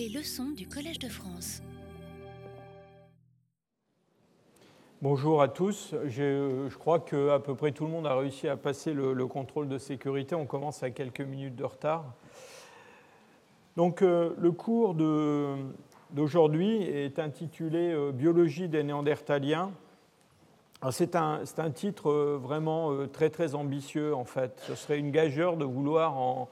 Les leçons du Collège de France. Bonjour à tous. Je, crois qu'à peu près tout le monde a réussi à passer le, le, contrôle de sécurité. On commence à quelques minutes de retard. Donc euh, le cours d'aujourd'hui est intitulé euh, Biologie des Néandertaliens. C'est un, titre euh, vraiment très très ambitieux en fait. Ce serait une gageure de vouloir en,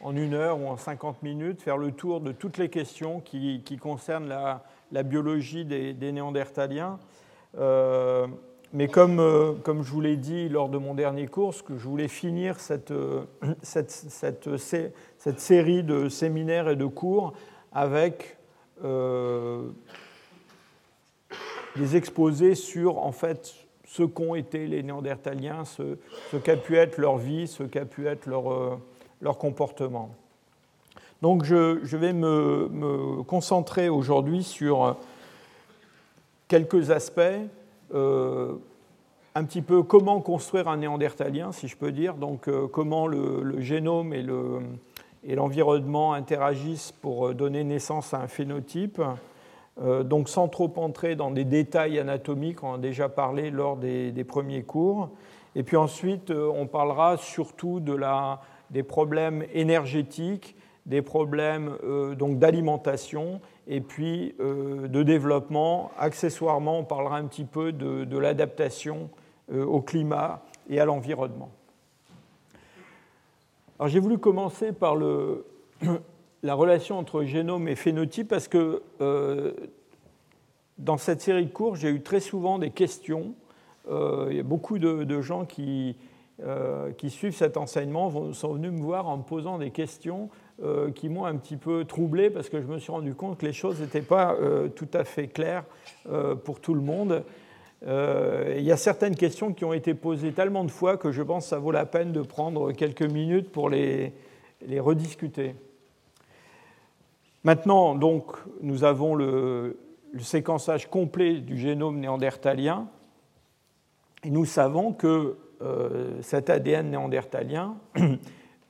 en, une heure ou en 50 minutes faire le tour de toutes les questions qui, concernent la, biologie des, Néandertaliens. Euh, mais comme, euh, comme, je vous l'ai dit lors de mon dernier cours, que je voulais finir cette, cette, cette, cette, série de séminaires et de cours avec euh, des exposés sur en fait ce qu'ont été les Néandertaliens, ce, qu'a pu être leur vie, ce qu'a pu être leur, euh, leur comportement. Donc je, vais me, concentrer aujourd'hui sur quelques aspects, euh, un petit peu comment construire un néandertalien, si je peux dire, donc euh, comment le, génome et, le, et l'environnement interagissent pour donner naissance à un phénotype. Euh, donc sans trop entrer dans des détails anatomiques, on en a déjà parlé lors des, premiers cours. Et puis ensuite, euh, on parlera surtout de la, des problèmes énergétiques, des problèmes euh, donc d'alimentation et puis euh, de développement. Accessoirement, on parlera un petit peu de, l'adaptation euh, au climat et à l'environnement. Alors j'ai voulu commencer par le, la relation entre génome et phénotype parce que dans cette série de cours, j'ai eu très souvent des questions. Il y a beaucoup de gens qui, euh, qui, suivent cet enseignement sont venus me voir en me posant des questions euh, qui m'ont un petit peu troublé parce que je me suis rendu compte que les choses n'étaient pas euh, tout à fait claires pour tout le monde. il y a certaines questions qui ont été posées tellement de fois que je pense que ça vaut la peine de prendre quelques minutes pour les, rediscuter. Maintenant, donc, nous avons le, séquençage complet du génome néandertalien. Et nous savons que euh, cet ADN néandertalien,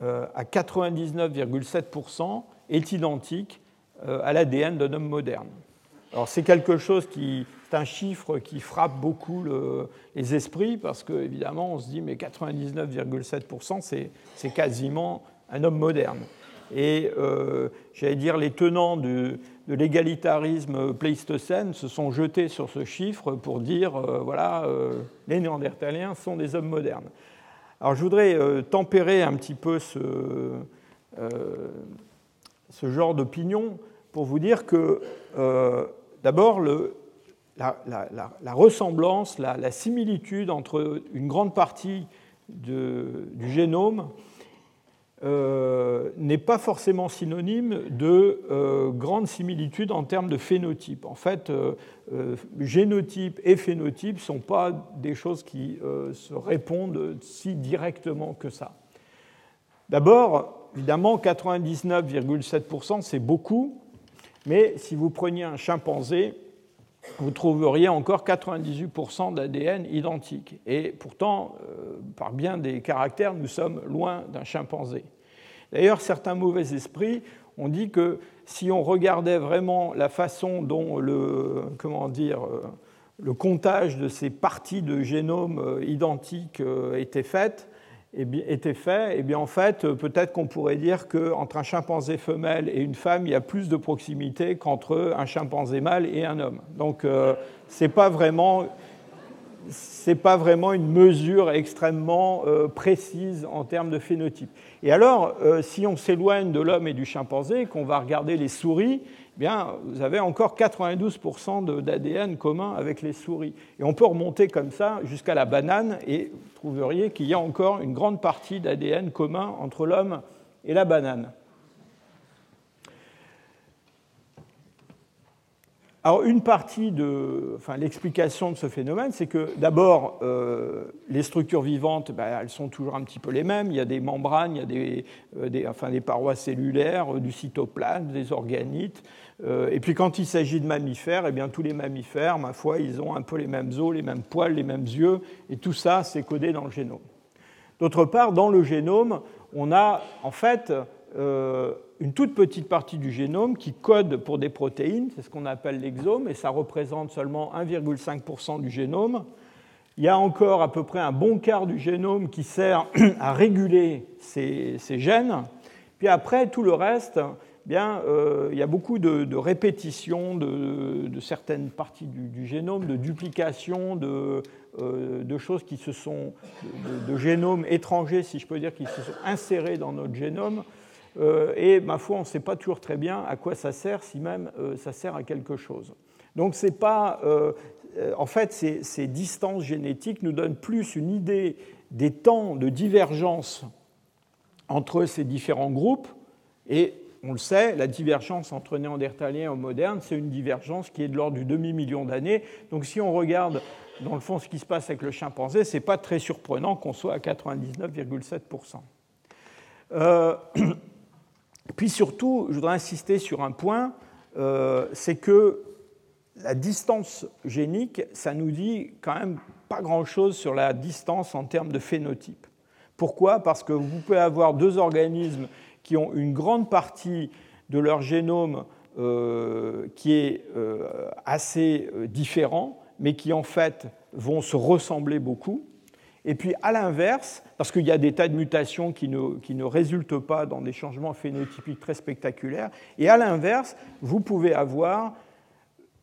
euh, à 99,7%, est identique euh, à l'ADN d'un homme moderne. Alors, c'est quelque chose qui. C'est un chiffre qui frappe beaucoup le, les esprits parce qu'évidemment, on se dit, mais 99,7%, c'est quasiment un homme moderne. Et j'allais dire, les tenants de, de l'égalitarisme pléistocène se sont jetés sur ce chiffre pour dire, euh, voilà, euh, les Néandertaliens sont des hommes modernes. Alors je voudrais euh, tempérer un petit peu ce, genre d'opinion pour vous dire que, d'abord, la, la, la, la, ressemblance, la, similitude entre une grande partie du génome euh, n'est pas forcément synonyme de euh, grande similitude en termes de phénotype. En fait, euh, euh génotype et phénotype ne sont pas des choses qui euh, se répondent si directement que ça. D'abord, évidemment, 99,7%, c'est beaucoup, mais si vous preniez un chimpanzé, vous trouveriez encore 98% d'ADN identique. Et pourtant, euh, par bien des caractères, nous sommes loin d'un chimpanzé. D'ailleurs, certains mauvais esprits ont dit que si on regardait vraiment la façon dont le, comment dire, euh, le comptage de ces parties de génome euh, identiques était fait, était fait, eh bien en fait, peut-être qu'on pourrait dire qu'entre un chimpanzé femelle et une femme, il y a plus de proximité qu'entre un chimpanzé mâle et un homme. Donc, euh, ce n'est pas vraiment c'est pas vraiment une mesure extrêmement euh, précise en termes de phénotype. Et alors, euh, si on s'éloigne de l'homme et du chimpanzé, qu'on va regarder les souris, vous avez encore 92% d'ADN commun avec les souris. Et on peut remonter comme ça jusqu'à la banane et vous trouveriez qu'il y a encore une grande partie d'ADN commun entre l'homme et la banane. Alors, une partie de l'explication de ce phénomène, c'est que d'abord, euh, les structures vivantes, ben, elles sont toujours un petit peu les mêmes. Il y a des membranes, il y a des, euh, parois cellulaires, euh, du cytoplasme, des organites. Et puis, quand il s'agit de mammifères, eh bien, tous les mammifères, ma foi, ils ont un peu les mêmes os, les mêmes poils, les mêmes yeux. Et tout ça, c'est codé dans le génome. D'autre part, dans le génome, on a en fait une toute petite partie du génome qui code pour des protéines, c'est ce qu'on appelle l'exome, et ça représente seulement 1,5% du génome. Il y a encore à peu près un bon quart du génome qui sert à réguler ces, gènes. Puis après, tout le reste, bien, euh, il y a beaucoup de, répétitions de, certaines parties du, génome, de duplications, de, euh, choses qui se sont, de, génomes étrangers, si je peux dire, qui se sont insérés dans notre génome. Euh, et ma foi, on ne sait pas toujours très bien à quoi ça sert, si même ça sert à quelque chose. Donc c'est pas, euh, en fait, ces, distances génétiques nous donnent plus une idée des temps de divergence entre ces différents groupes. Et on le sait, la divergence entre néandertaliens et modernes, c'est une divergence qui est de l'ordre du demi-million d'années. Donc si on regarde dans le fond ce qui se passe avec le chimpanzé, ce n'est pas très surprenant qu'on soit à 99,7%. Euh, puis surtout, je voudrais insister sur un point, euh, c'est que la distance génique, ça nous dit quand même pas grand-chose sur la distance en termes de phénotype. Pourquoi? Parce que vous pouvez avoir deux organismes qui ont une grande partie de leur génome euh, qui est euh, assez différent, mais qui en fait vont se ressembler beaucoup. Et puis à l'inverse, parce qu'il y a des tas de mutations qui ne, résultent pas dans des changements phénotypiques très spectaculaires, et à l'inverse, vous pouvez avoir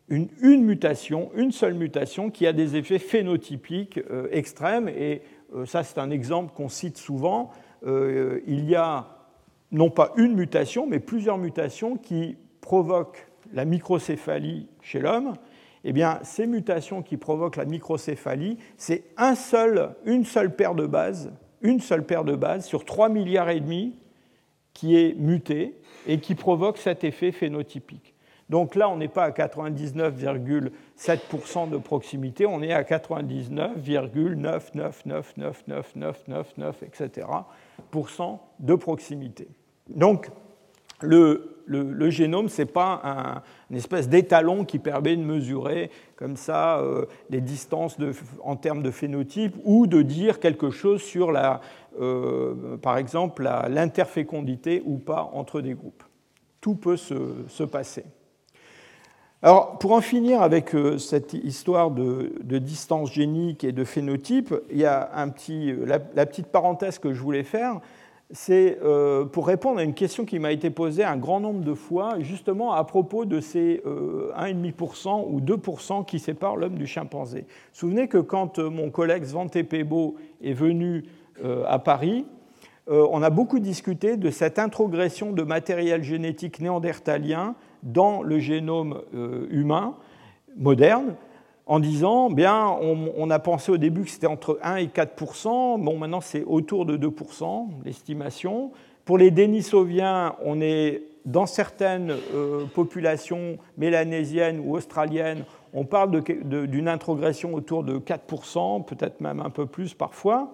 une, mutation, une seule mutation qui a des effets phénotypiques euh, extrêmes. Et euh, ça, c'est un exemple qu'on cite souvent. Euh, il y a non pas une mutation, mais plusieurs mutations qui provoquent la microcéphalie chez l'homme. Eh bien, ces mutations qui provoquent la microcéphalie, c'est un seul, une seule paire de bases, une seule paire de bases sur 3 milliards et demi qui est mutée et qui provoque cet effet phénotypique. Donc là, on n'est pas à 99,7% de proximité, on est à 99,9999999, etc. de proximité. Donc le, le, génome, ce n'est pas un, une espèce d'étalon qui permet de mesurer comme ça euh, les distances en termes de phénotype ou de dire quelque chose sur, la, euh, par exemple, l'interfécondité ou pas entre des groupes. Tout peut se passer. Alors, pour en finir avec euh, cette histoire de, distance génique et de phénotype, il y a un petit, euh, la, petite parenthèse que je voulais faire, c'est euh, pour répondre à une question qui m'a été posée un grand nombre de fois, justement à propos de ces 1,5% ou 2% qui séparent l'homme du chimpanzé. Souvenez que quand mon collègue Svante Pebo est venu à Paris, on a beaucoup discuté de cette introgression de matériel génétique néandertalien dans le génome euh, humain moderne en disant, bien, on, a pensé au début que c'était entre 1 et 4% bon, maintenant c'est autour de 2% l'estimation. Pour les Denisoviens, on est dans certaines euh, populations mélanésiennes ou australiennes, on parle d'une introgression autour de 4% peut-être même un peu plus parfois.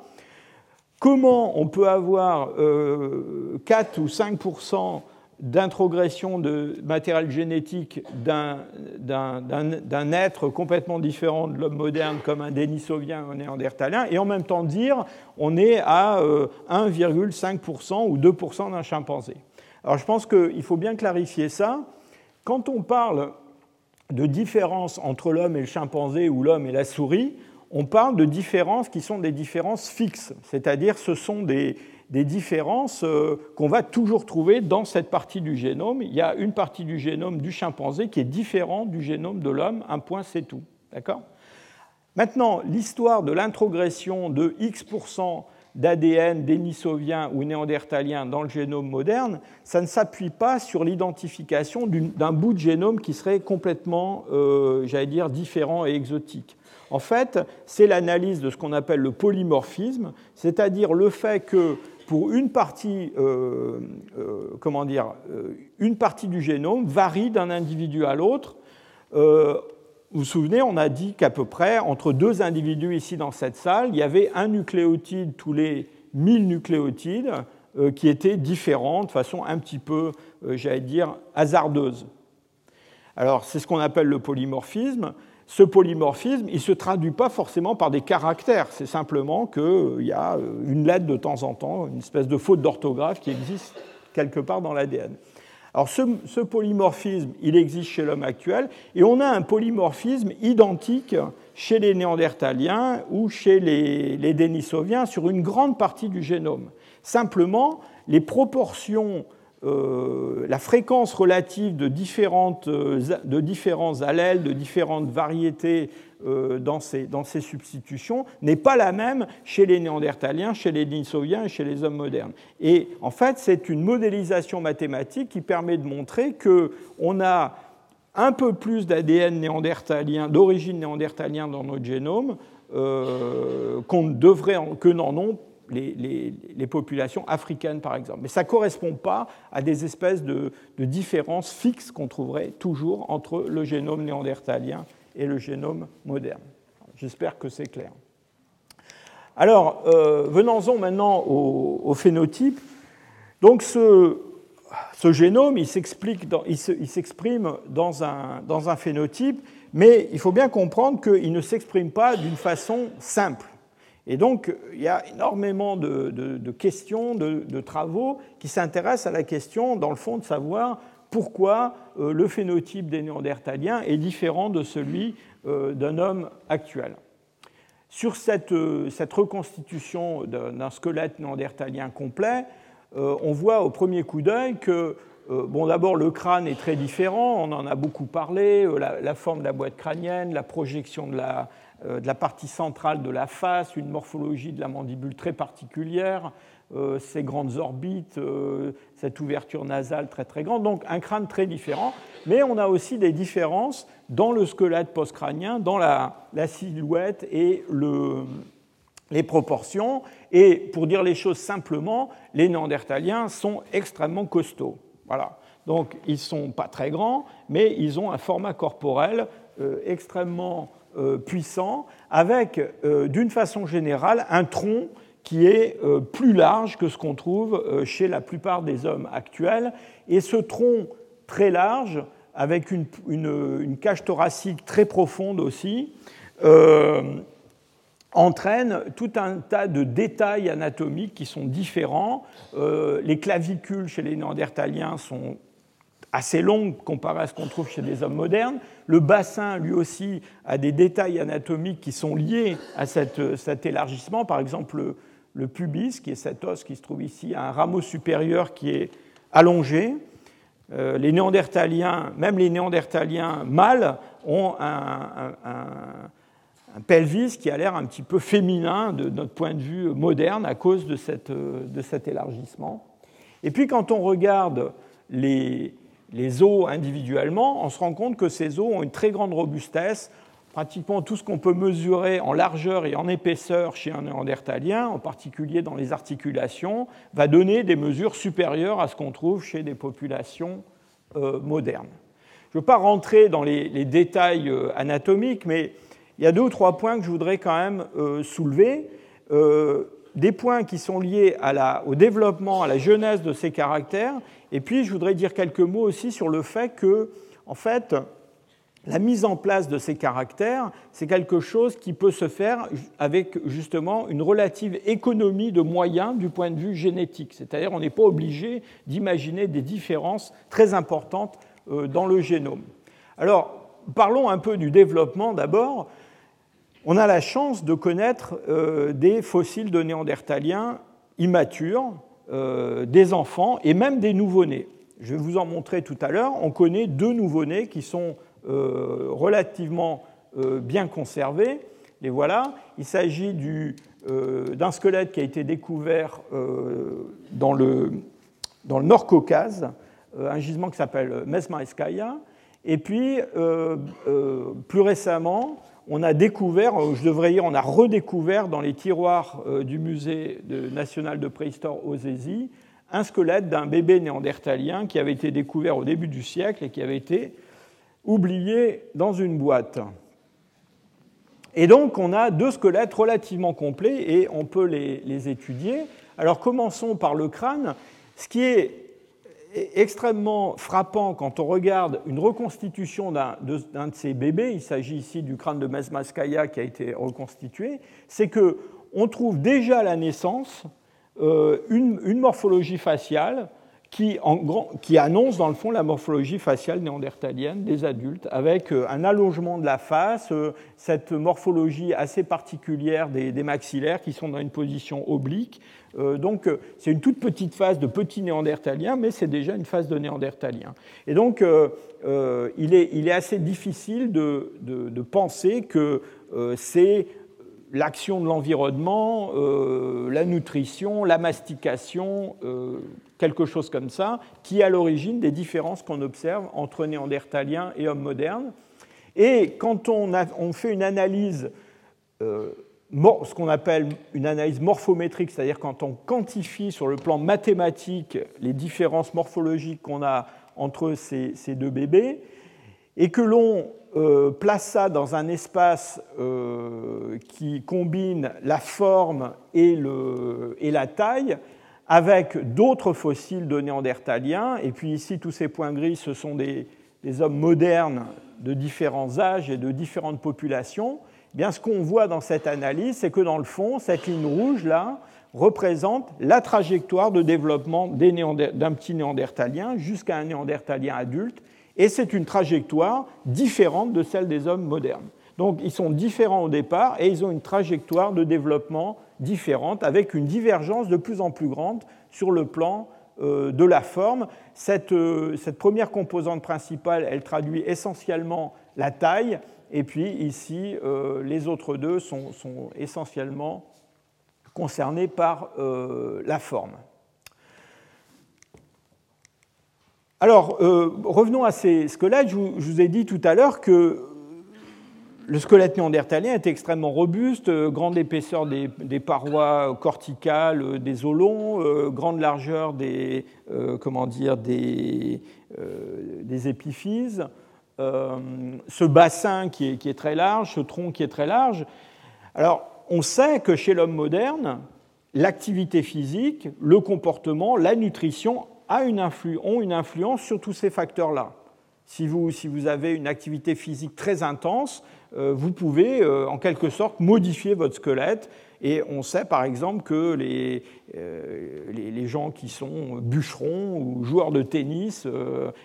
Comment on peut avoir 4 euh, ou 5 d'introgression de matériel génétique d'un être complètement différent de l'homme moderne comme un dénisovien ou un néandertalien, et en même temps dire on est à 1,5% euh, ou 2% d'un chimpanzé. Alors je pense qu'il faut bien clarifier ça. Quand on parle de différence entre l'homme et le chimpanzé ou l'homme et la souris, on parle de différences qui sont des différences fixes, c'est-à-dire ce sont des, des différences euh, qu'on va toujours trouver dans cette partie du génome. Il y a une partie du génome du chimpanzé qui est différente du génome de l'homme, un point c'est tout. D'accord? Maintenant, l'histoire de l'introgression de X% d'ADN dénisovien ou néandertalien dans le génome moderne, ça ne s'appuie pas sur l'identification d'un bout de génome qui serait complètement, euh, j'allais dire, différent et exotique. En fait, c'est l'analyse de ce qu'on appelle le polymorphisme, c'est-à-dire le fait que pour une partie, euh, euh, comment dire, euh, une partie du génome varie d'un individu à l'autre. vous vous souvenez, on a dit qu'à peu près entre deux individus ici dans cette salle, il y avait un nucléotide tous les 1000 nucléotides qui étaient différents de façon un petit peu, j'allais dire, hasardeuse. Alors c'est ce qu'on appelle le polymorphisme ce polymorphisme, il ne se traduit pas forcément par des caractères, c'est simplement qu'il y a une lettre de temps en temps, une espèce de faute d'orthographe qui existe quelque part dans l'ADN. Alors ce, polymorphisme, il existe chez l'homme actuel, et on a un polymorphisme identique chez les Néandertaliens ou chez les, les Denisoviens sur une grande partie du génome. Simplement, les proportions, euh, la fréquence relative de, différentes, euh, de différents allèles, de différentes variétés euh, dans ces, dans ces substitutions n'est pas la même chez les Néandertaliens, chez les Denisoviens et chez les hommes modernes. Et en fait, c'est une modélisation mathématique qui permet de montrer qu'on a un peu plus d'ADN néandertalien, d'origine néandertalien dans notre génome qu'on devrait, que n'en ont les, populations africaines, par exemple. Mais ça ne correspond pas à des espèces de, différences fixes qu'on trouverait toujours entre le génome néandertalien et le génome moderne. J'espère que c'est clair. Alors, euh, venons-en maintenant au, phénotype. Donc, ce, génome, il s'exprime dans un phénotype, mais il faut bien comprendre qu'il ne s'exprime pas d'une façon simple. Et donc, il y a énormément de, questions, de, travaux qui s'intéressent à la question, dans le fond, de savoir pourquoi euh, le phénotype des néandertaliens est différent de celui euh, d'un homme actuel. Sur cette, euh, reconstitution d'un squelette néandertalien complet, on voit au premier coup d'œil que Bon, d'abord, le crâne est très différent, on en a beaucoup parlé, la, forme de la boîte crânienne, la projection de la, de la, partie centrale de la face, une morphologie de la mandibule très particulière, euh, ces grandes orbites, euh, cette ouverture nasale très très grande, donc un crâne très différent. Mais on a aussi des différences dans le squelette postcrânien, dans la, silhouette et les proportions. Et pour dire les choses simplement, les Néandertaliens sont extrêmement costauds. Voilà. Donc ils ne sont pas très grands, mais ils ont un format corporel euh, extrêmement puissant, avec d'une façon générale un tronc qui est euh, plus large que ce qu'on trouve euh, chez la plupart des hommes actuels. Et ce tronc très large, avec une, cage thoracique très profonde aussi, euh, entraîne tout un tas de détails anatomiques qui sont différents. les clavicules chez les Néandertaliens sont assez longues comparées à ce qu'on trouve chez des hommes modernes. Le bassin, lui aussi, a des détails anatomiques qui sont liés à cet élargissement. Par exemple, le pubis, qui est cet os qui se trouve ici, a un rameau supérieur qui est allongé. Euh, les néandertaliens, même les néandertaliens mâles, ont un, pelvis qui a l'air un petit peu féminin de notre point de vue moderne à cause de, de cet élargissement. Et puis quand on regarde les, les os individuellement, on se rend compte que ces os ont une très grande robustesse pratiquement tout ce qu'on peut mesurer en largeur et en épaisseur chez un néandertalien, en particulier dans les articulations, va donner des mesures supérieures à ce qu'on trouve chez des populations euh, modernes. Je ne veux pas rentrer dans les, détails euh, anatomiques, mais il y a deux ou trois points que je voudrais quand même euh, soulever. des points qui sont liés au développement, à la jeunesse de ces caractères, et puis je voudrais dire quelques mots aussi sur le fait que, en fait, la mise en place de ces caractères, c'est quelque chose qui peut se faire avec justement une relative économie de moyens du point de vue génétique. C'est-à-dire on n'est pas obligé d'imaginer des différences très importantes euh, dans le génome. Alors, parlons un peu du développement d'abord. On a la chance de connaître euh, des fossiles de néandertaliens immatures, euh, des enfants et même des nouveau-nés. Je vais vous en montrer tout à l'heure. On connaît deux nouveau-nés qui sont euh, relativement euh, bien conservés. Les voilà. Il s'agit d'un squelette qui a été découvert dans le, dans le Nord Caucase, un gisement qui s'appelle Mesmaïskaya. Et puis, plus récemment, on a découvert, je devrais dire, on a redécouvert dans les tiroirs du musée national de préhistoire Ozésie un squelette d'un bébé néandertalien qui avait été découvert au début du siècle et qui avait été oubliés dans une boîte. Et donc on a deux squelettes relativement complets et on peut les, étudier. Alors commençons par le crâne. Ce qui est extrêmement frappant quand on regarde une reconstitution d'un de, ces bébés, il s'agit ici du crâne de Mesmaskaya qui a été reconstitué, c'est que on trouve déjà à la naissance euh, une, morphologie faciale qui, annonce dans le fond la morphologie faciale néandertalienne des adultes, avec euh, un allongement de la face, euh, cette morphologie assez particulière des, maxillaires qui sont dans une position oblique. Euh, donc c'est une toute petite face de petit néandertalien, mais c'est déjà une face de néandertalien. Et donc il est, assez difficile de, penser que c'est l'action de l'environnement, la nutrition, la mastication, quelque chose comme ça, qui est à l'origine des différences qu'on observe entre néandertaliens et hommes modernes. Et quand on, fait une analyse, euh, ce qu'on appelle une analyse morphométrique, c'est-à-dire quand on quantifie sur le plan mathématique les différences morphologiques qu'on a entre ces deux bébés, et que l'on euh, place ça dans un espace euh, qui combine la forme et, la taille avec d'autres fossiles de néandertaliens. Et puis ici, tous ces points gris, ce sont des, hommes modernes de différents âges et de différentes populations. Eh bien, ce qu'on voit dans cette analyse, c'est que dans le fond, cette ligne rouge là représente la trajectoire de développement d'un petit néandertalien jusqu'à un néandertalien adulte et c'est une trajectoire différente de celle des hommes modernes. Donc ils sont différents au départ et ils ont une trajectoire de développement différente avec une divergence de plus en plus grande sur le plan euh, de la forme. Euh, cette, première composante principale, elle traduit essentiellement la taille et puis ici, euh, les autres deux sont, essentiellement concernés par la forme. Alors, revenons à ces squelettes. Je vous, ai dit tout à l'heure que le squelette néandertalien était extrêmement robuste, euh, grande épaisseur des, parois corticales, euh, des os longs, grande largeur des, comment dire, des, épiphyses, ce bassin qui est, très large, ce tronc qui est très large. Alors, on sait que chez l'homme moderne, l'activité physique, le comportement, la nutrition une ont une influence sur tous ces facteurs-là. Si vous, si vous, avez une activité physique très intense, euh, vous pouvez euh, en quelque sorte modifier votre squelette. Et on sait par exemple que les, euh, les, gens qui sont bûcherons ou joueurs de tennis,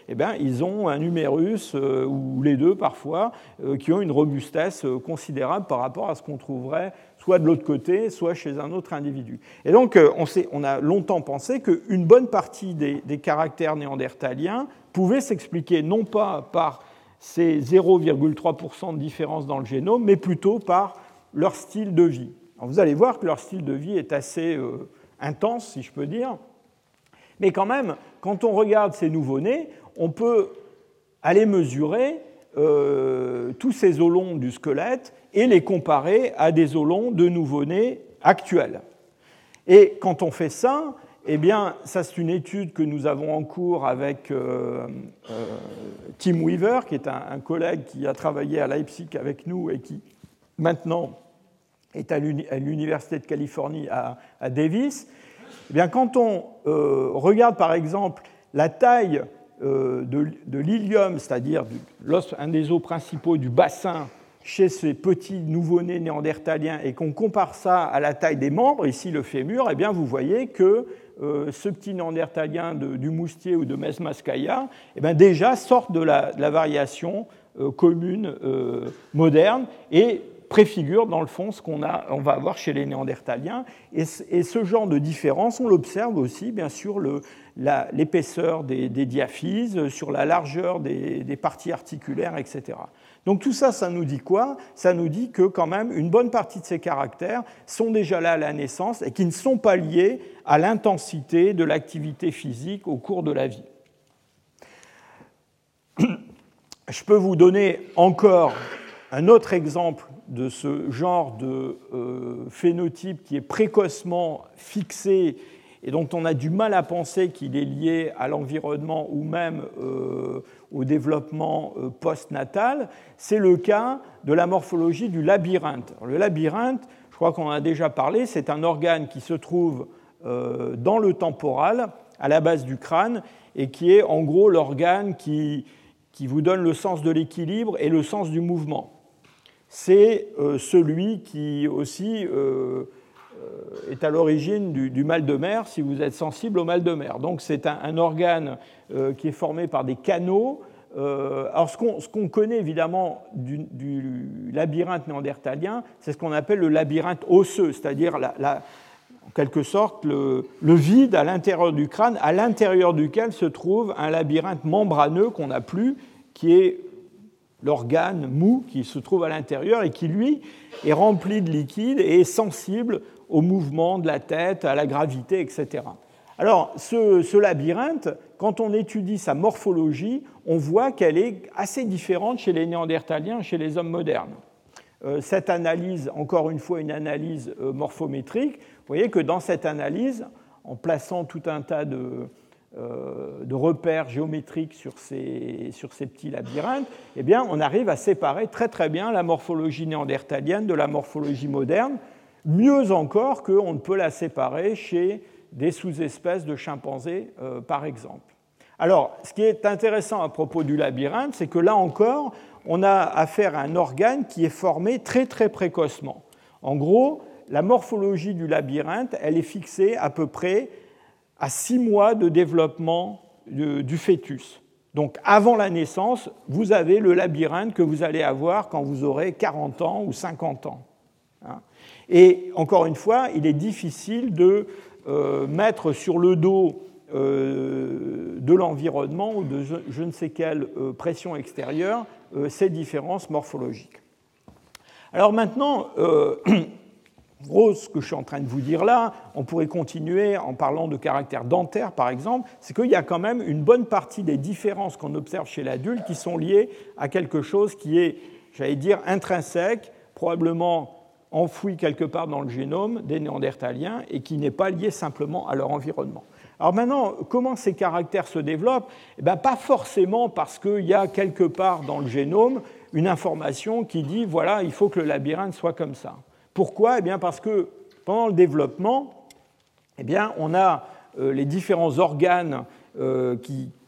eh bien, ils ont un numérus, ou les deux parfois, qui ont une robustesse considérable par rapport à ce qu'on trouverait soit de l'autre côté, soit chez un autre individu. Et donc, euh, on, on a longtemps pensé qu'une bonne partie des, caractères néandertaliens pouvaient s'expliquer non pas par ces 0,3% de différence dans le génome, mais plutôt par leur style de vie. vous allez voir que leur style de vie est assez euh, intense, si je peux dire. Mais quand même, quand on regarde ces nouveau-nés, on peut aller mesurer euh, tous ces os longs du squelette et les comparer à des os longs de nouveau-nés actuels. Et quand on fait ça, eh bien, ça c'est une étude que nous avons en cours avec euh, euh, Tim Weaver, qui est un, collègue qui a travaillé à Leipzig avec nous et qui maintenant est à l'Université de Californie à, Davis. Eh bien, quand on regarde par exemple la taille euh, de, l'ilium, c'est-à-dire un des os principaux du bassin chez ces petits nouveau-nés néandertaliens et qu'on compare ça à la taille des membres, ici le fémur, eh bien vous voyez que euh, ce petit néandertalien du moustier ou de Mesmaskaya eh bien déjà sort de la, variation euh, commune moderne et préfigure dans le fond ce qu'on on va avoir chez les néandertaliens. Et, ce genre de différence, on l'observe aussi bien sûr l'épaisseur des, diaphyses, sur la largeur des, parties articulaires, etc. Donc tout ça, ça nous dit quoi? Ça nous dit que quand même une bonne partie de ces caractères sont déjà là à la naissance et qui ne sont pas liés à l'intensité de l'activité physique au cours de la vie. Je peux vous donner encore un autre exemple de ce genre de euh, phénotype qui est précocement fixé et dont on a du mal à penser qu'il est lié à l'environnement ou même euh, au développement euh, postnatal, c'est le cas de la morphologie du labyrinthe. le labyrinthe, je crois qu'on en a déjà parlé, c'est un organe qui se trouve euh, dans le temporal, à la base du crâne, et qui est en gros l'organe qui, qui vous donne le sens de l'équilibre et le sens du mouvement. C'est celui qui aussi est à l'origine du, mal de mer si vous êtes sensible au mal de mer. Donc c'est un, organe qui est formé par des canaux. alors ce qu'on connaît évidemment du, labyrinthe néandertalien, c'est ce qu'on appelle le labyrinthe osseux, c'est-à-dire la, en quelque sorte le, vide à l'intérieur du crâne, à l'intérieur duquel se trouve un labyrinthe membraneux qu'on n'a plus, qui est l'organe mou qui se trouve à l'intérieur et qui, lui, est rempli de liquide et est sensible au mouvement de la tête, à la gravité, etc. Alors, ce, labyrinthe, quand on étudie sa morphologie, on voit qu'elle est assez différente chez les néandertaliens et chez les hommes modernes. Euh, cette analyse, encore une fois une analyse euh, morphométrique, vous voyez que dans cette analyse, en plaçant tout un tas de, euh, repères géométriques sur ces, petits labyrinthes, eh bien, on arrive à séparer très très bien la morphologie néandertalienne de la morphologie moderne, mieux encore qu'on ne peut la séparer chez des sous-espèces de chimpanzés, par exemple. Alors, ce qui est intéressant à propos du labyrinthe, c'est que là encore, on a affaire à un organe qui est formé très très précocement. En gros, la morphologie du labyrinthe, elle est fixée à peu près à six mois de développement du fœtus. Donc avant la naissance, vous avez le labyrinthe que vous allez avoir quand vous aurez 40 ans ou 50 ans. Et encore une fois, il est difficile de euh, mettre sur le dos euh, de l'environnement ou de je ne sais quelle euh, pression extérieure ces différences morphologiques. Alors maintenant, gros, ce que je suis en train de vous dire là, on pourrait continuer en parlant de caractère dentaire par exemple, c'est qu'il y a quand même une bonne partie des différences qu'on observe chez l'adulte qui sont liées à quelque chose qui est, j'allais dire, intrinsèque, probablement enfoui quelque part dans le génome des néandertaliens et qui n'est pas lié simplement à leur environnement. Alors maintenant, comment ces caractères se développent? Eh bien, Pas forcément parce qu'il y a quelque part dans le génome une information qui dit, voilà, il faut que le labyrinthe soit comme ça. Pourquoi? Eh bien Parce que pendant le développement, eh bien, on a euh, les différents organes euh,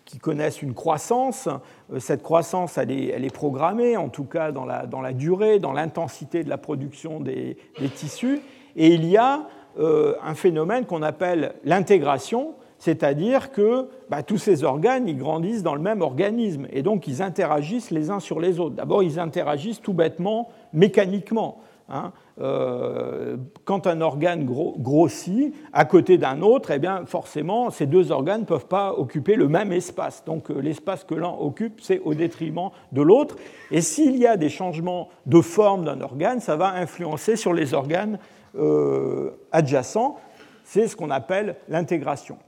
qui, connaissent une croissance. Euh, cette croissance, elle est, programmée, en tout cas dans la, dans la durée, dans l'intensité de la production des, tissus. Et il y a un phénomène qu'on appelle l'intégration, c'est-à-dire que bah, tous ces organes, ils grandissent dans le même organisme, et donc ils interagissent les uns sur les autres. D'abord, ils interagissent tout bêtement, mécaniquement. Hein. Euh, quand un organe grossit à côté d'un autre, eh bien, forcément, ces deux organes ne peuvent pas occuper le même espace. Donc euh, l'espace que l'un occupe, c'est au détriment de l'autre. Et s'il y a des changements de forme d'un organe, ça va influencer sur les organes euh, adjacents. C'est ce qu'on appelle l'intégration.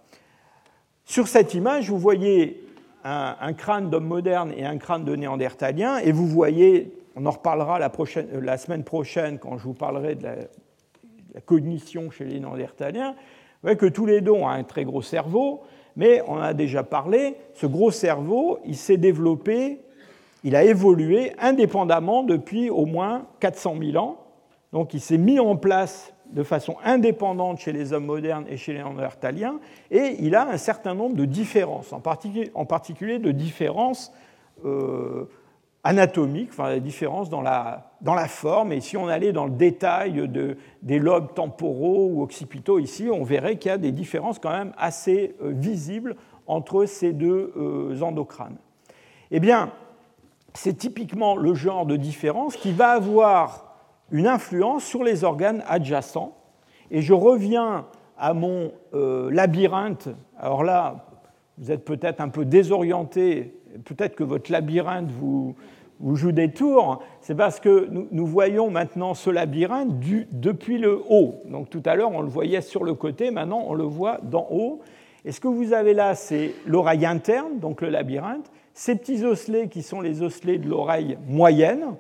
Sur cette image, vous voyez un, crâne d'homme moderne et un crâne de néandertalien, et vous voyez, on en reparlera la, semaine prochaine quand je vous parlerai de la, cognition chez les néandertaliens, vous voyez que tous les deux ont un très gros cerveau, mais on a déjà parlé, ce gros cerveau, il s'est développé, il a évolué indépendamment depuis au moins 400 000 ans, donc il s'est mis en place de façon indépendante chez les hommes modernes et chez les néandertaliens, et il a un certain nombre de différences, en particulier, en particulier de différences euh, anatomiques, enfin des différences dans la, dans la forme, et si on allait dans le détail de, des lobes temporaux ou occipitaux ici, on verrait qu'il y a des différences quand même assez euh, visibles entre ces deux euh, endocrines. Eh bien, c'est typiquement le genre de différence qui va avoir une influence sur les organes adjacents. Et je reviens à mon euh, labyrinthe. Alors là, vous êtes peut-être un peu désorienté, peut-être que votre labyrinthe vous, joue des tours. C'est parce que nous, voyons maintenant ce labyrinthe depuis le haut. Donc tout à l'heure, on le voyait sur le côté, maintenant on le voit d'en haut. Et ce que vous avez là, c'est l'oreille interne, donc le labyrinthe. Ces petits osselets qui sont les osselets de l'oreille moyenne,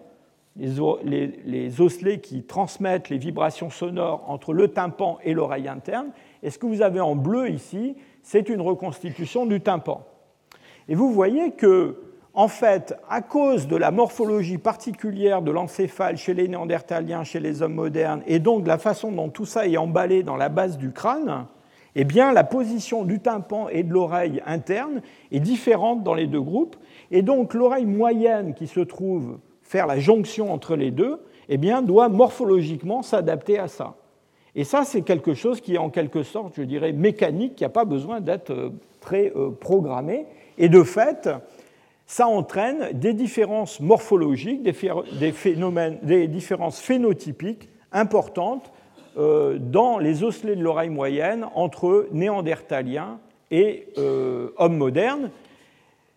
les, osselets qui transmettent les vibrations sonores entre le tympan et l'oreille interne. Et ce que vous avez en bleu ici, c'est une reconstitution du tympan. Et vous voyez que, en fait, à cause de la morphologie particulière de l'encéphale chez les néandertaliens, chez les hommes modernes, et donc de la façon dont tout ça est emballé dans la base du crâne, eh bien, la position du tympan et de l'oreille interne est différente dans les deux groupes. Et donc, l'oreille moyenne qui se trouve faire la jonction entre les deux, eh bien, doit morphologiquement s'adapter à ça. Et ça, c'est quelque chose qui est en quelque sorte, je dirais, mécanique, qui n'a pas besoin d'être euh, très euh, programmé. Et de fait, ça entraîne des différences morphologiques, des, différences phénotypiques importantes euh, dans les osselets de l'oreille moyenne entre néandertaliens et hommes modernes,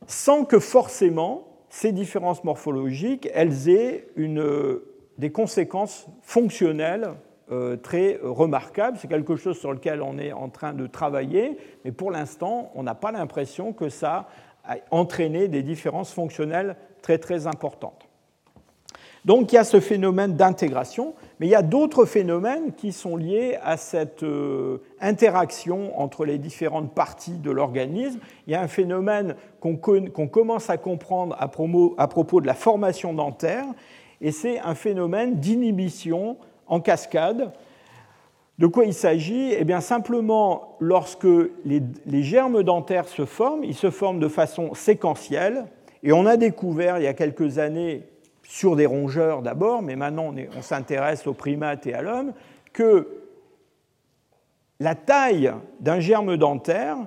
sans que forcément ces différences morphologiques aient des conséquences fonctionnelles euh, très remarquable. C'est quelque chose sur lequel on est en train de travailler, mais pour l'instant, on n'a pas l'impression que ça a entraîné des différences fonctionnelles très très importantes. Donc il y a ce phénomène d'intégration, mais il y a d'autres phénomènes qui sont liés à cette euh, interaction entre les différentes parties de l'organisme. Il y a un phénomène qu'on commence à comprendre à, à propos de la formation dentaire, et c'est un phénomène d'inhibition en cascade. De quoi il s'agit? Eh bien simplement, lorsque les, germes dentaires se forment, ils se forment de façon séquentielle. Et on a découvert il y a quelques années, sur des rongeurs d'abord, mais maintenant on s'intéresse aux primates et à l'homme, que la taille d'un germe dentaire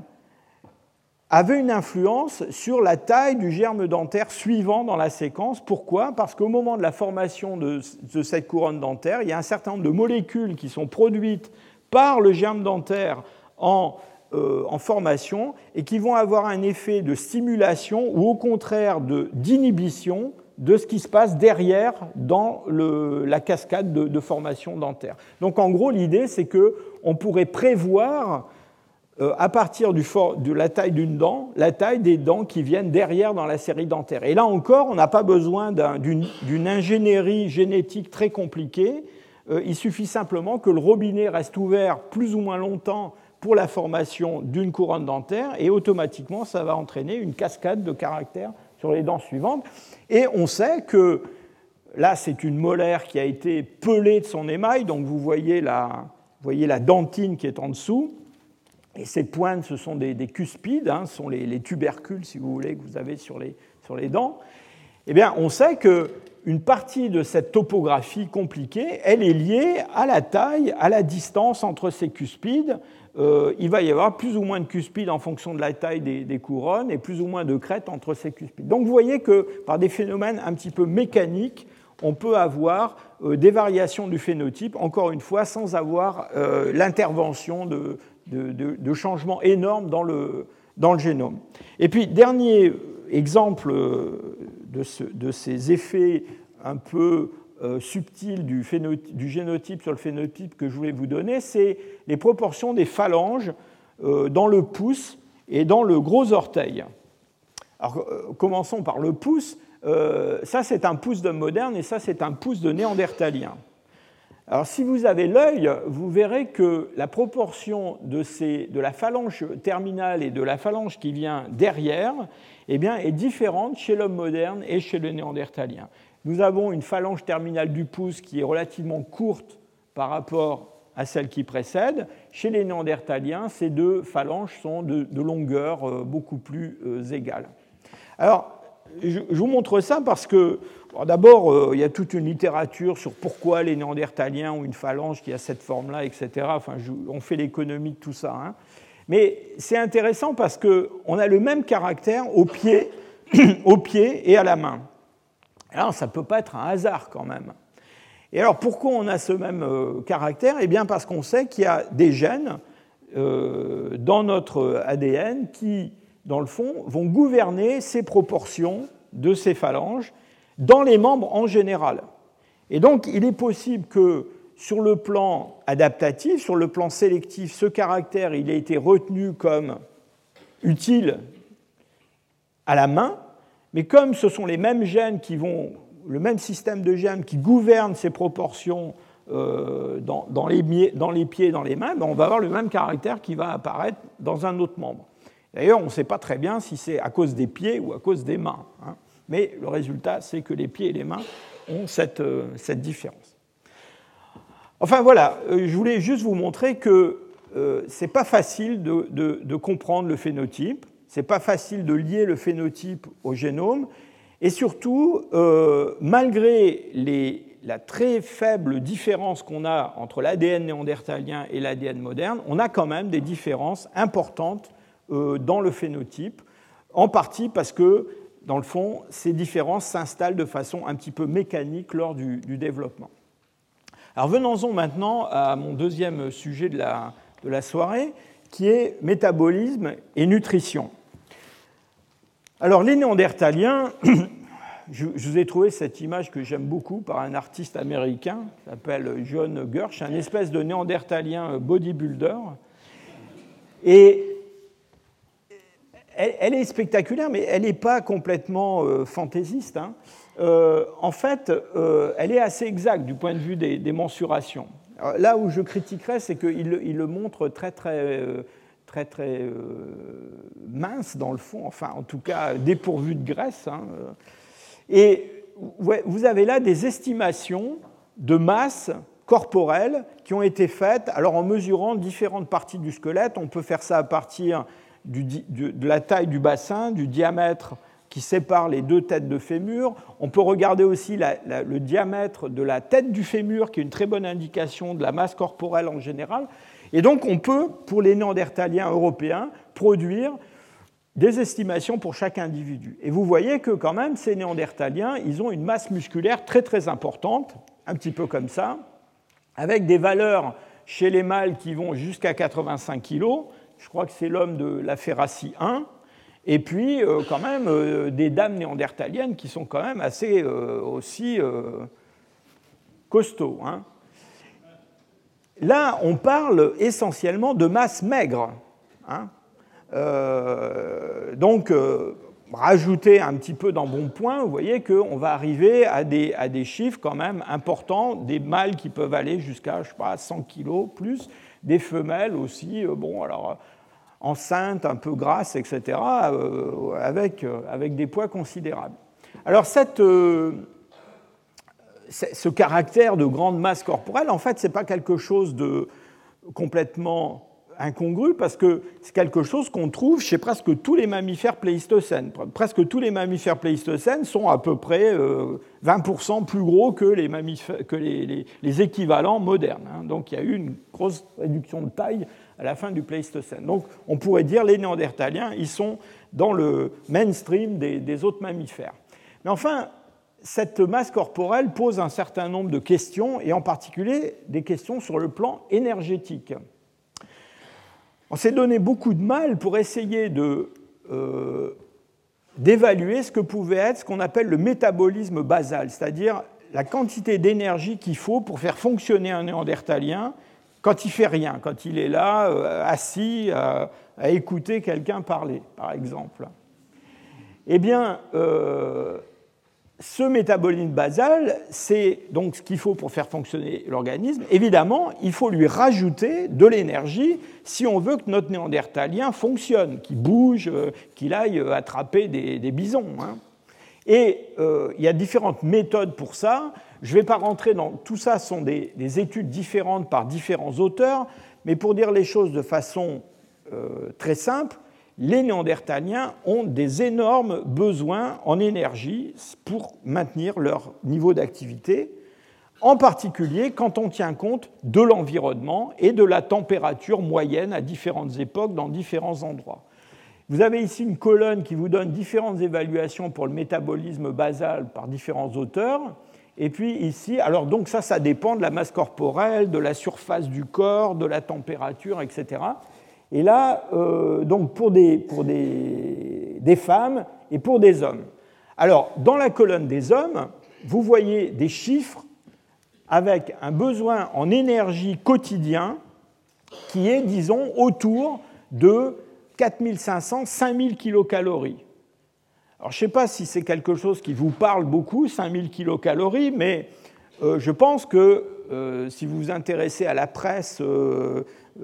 avait une influence sur la taille du germe dentaire suivant dans la séquence. Pourquoi? Parce qu'au moment de la formation de, cette couronne dentaire, il y a un certain nombre de molécules qui sont produites par le germe dentaire en, euh, formation et qui vont avoir un effet de stimulation ou au contraire d'inhibition de, ce qui se passe derrière dans la cascade de, de formation dentaire. Donc en gros, l'idée, c'est qu'on pourrait prévoir à partir de la taille d'une dent, la taille des dents qui viennent derrière dans la série dentaire. Et là encore, on n'a pas besoin d'une ingénierie génétique très compliquée. Euh, il suffit simplement que le robinet reste ouvert plus ou moins longtemps pour la formation d'une couronne dentaire et automatiquement, ça va entraîner une cascade de caractères sur les dents suivantes. Et on sait que là, c'est une molaire qui a été pelée de son émail, donc vous voyez la dentine qui est en dessous. Et ces pointes, ce sont des, cuspides, hein, ce sont les, tubercules, si vous voulez, que vous avez sur les, sur les dents. Eh bien, on sait qu'une partie de cette topographie compliquée, elle est liée à la taille, à la distance entre ces cuspides. Euh, il va y avoir plus ou moins de cuspides en fonction de la taille des, couronnes et plus ou moins de crêtes entre ces cuspides. Donc vous voyez que par des phénomènes un petit peu mécaniques, on peut avoir euh, des variations du phénotype, encore une fois, sans avoir euh, l'intervention de, de, changements énormes dans le, génome. Et puis, dernier exemple de, ces effets un peu euh, subtils du, génotype sur le phénotype que je voulais vous donner, c'est les proportions des phalanges euh, dans le pouce et dans le gros orteil. Alors, euh, commençons par le pouce. ça, c'est un pouce d'homme moderne et ça, c'est un pouce de néandertalien. Alors si vous avez l'œil, vous verrez que la proportion de, la phalange terminale et de la phalange qui vient derrière eh bien, est différente chez l'homme moderne et chez le néandertalien. Nous avons une phalange terminale du pouce qui est relativement courte par rapport à celle qui précède. Chez les néandertaliens, ces deux phalanges sont de, longueur euh, beaucoup plus euh, égale. Alors, je vous montre ça parce que D'abord, euh, il y a toute une littérature sur pourquoi les Néandertaliens ont une phalange qui a cette forme-là, etc. Enfin, on fait l'économie de tout ça. Hein. Mais c'est intéressant parce qu'on a le même caractère au pied, au pied et à la main. Alors, ça ne peut pas être un hasard quand même. Et alors, pourquoi on a ce même euh, caractère? Eh bien, parce qu'on sait qu'il y a des gènes euh, dans notre ADN qui, dans le fond, vont gouverner ces proportions de ces phalanges dans les membres en général. Et donc, il est possible que sur le plan adaptatif, sur le plan sélectif, ce caractère il a été retenu comme utile à la main, mais comme ce sont les mêmes gènes qui vont, le même système de gènes qui gouverne ces proportions euh, dans, les, pieds et dans les mains, ben, on va avoir le même caractère qui va apparaître dans un autre membre. D'ailleurs, on ne sait pas très bien si c'est à cause des pieds ou à cause des mains. Hein mais le résultat, c'est que les pieds et les mains ont cette, euh, différence. Enfin voilà, euh, je voulais juste vous montrer que euh, ce n'est pas facile de, comprendre le phénotype, ce n'est pas facile de lier le phénotype au génome, et surtout, malgré la très faible différence qu'on a entre l'ADN néandertalien et l'ADN moderne, on a quand même des différences importantes euh, dans le phénotype, en partie parce que, dans le fond, ces différences s'installent de façon un petit peu mécanique lors du, développement. Alors venons-en maintenant à mon deuxième sujet de la, de la soirée, qui est métabolisme et nutrition. Alors les néandertaliens je, vous ai trouvé cette image que j'aime beaucoup par un artiste américain qui s'appelle John Gersh, un espèce de néandertalien bodybuilder. Et elle, est spectaculaire, mais elle n'est pas complètement euh, fantaisiste. Hein. Euh, en fait, euh, elle est assez exacte du point de vue des, mensurations. là où je critiquerais, c'est qu'il le montre très, très très très mince dans le fond, enfin en tout cas dépourvu de graisse. Hein. Et vous avez là des estimations de masse corporelle qui ont été faites alors en mesurant différentes parties du squelette. On peut faire ça à partir de la taille du bassin, du diamètre qui sépare les deux têtes de fémur. On peut regarder aussi le diamètre de la tête du fémur, qui est une très bonne indication de la masse corporelle en général. Et donc on peut, pour les néandertaliens européens, produire des estimations pour chaque individu. Et vous voyez que quand même, ces néandertaliens, ils ont une masse musculaire très très importante, un petit peu comme ça, avec des valeurs chez les mâles qui vont jusqu'à 85 kg. Je crois que c'est l'homme de la Ferracie 1. Et puis, euh, quand même, euh, des dames néandertaliennes qui sont quand même assez euh, aussi costauds. Hein. Là, on parle essentiellement de masse maigre. Hein. Donc, rajouter un petit peu dans bon point, vous voyez qu'on va arriver à des, à des, chiffres quand même importants, des mâles qui peuvent aller jusqu'à, je sais pas, 100 kg plus, des femelles aussi, euh, bon, alors enceintes, un peu grasses, etc., avec, avec des poids considérables. Alors, cette, ce caractère de grande masse corporelle, en fait, ce n'est pas quelque chose de complètement incongru parce que c'est quelque chose qu'on trouve chez presque tous les mammifères pléistocènes. Presque tous les mammifères pléistocènes sont à peu près 20% euh, plus gros que les, que les, équivalents modernes. Hein. Donc il y a eu une grosse réduction de taille à la fin du Pléistocène. Donc on pourrait dire les Néandertaliens, ils sont dans le mainstream des, des autres mammifères. Mais enfin, cette masse corporelle pose un certain nombre de questions, et en particulier des questions sur le plan énergétique. On s'est donné beaucoup de mal pour essayer euh, d'évaluer ce que pouvait être ce qu'on appelle le métabolisme basal, c'est-à-dire la quantité d'énergie qu'il faut pour faire fonctionner un néandertalien quand il fait rien, quand il est là, euh, assis, à écouter quelqu'un parler, par exemple. Eh bien, euh, ce métabolisme basal, c'est donc ce qu'il faut pour faire fonctionner l'organisme. Évidemment, il faut lui rajouter de l'énergie si on veut que notre néandertalien fonctionne, qu'il bouge, euh, qu'il aille euh, attraper des, bisons. Hein. Et euh, il y a différentes méthodes pour ça. Je ne vais pas rentrer dans tout ça, ce sont des, études différentes par différents auteurs, mais pour dire les choses de façon très simple, les Néandertaliens ont des énormes besoins en énergie pour maintenir leur niveau d'activité, en particulier quand on tient compte de l'environnement et de la température moyenne à différentes époques dans différents endroits. Vous avez ici une colonne qui vous donne différentes évaluations pour le métabolisme basal par différents auteurs. Et puis ici, alors donc ça, ça dépend de la masse corporelle, de la surface du corps, de la température, etc. Et là, euh, donc pour, des, pour des, des, femmes et pour des hommes. Alors, dans la colonne des hommes, vous voyez des chiffres avec un besoin en énergie quotidien qui est, disons, autour de 4500-5000 kilocalories. Alors, je ne sais pas si c'est quelque chose qui vous parle beaucoup, 5000 kilocalories, mais euh, je pense que euh, si vous vous intéressez à la presse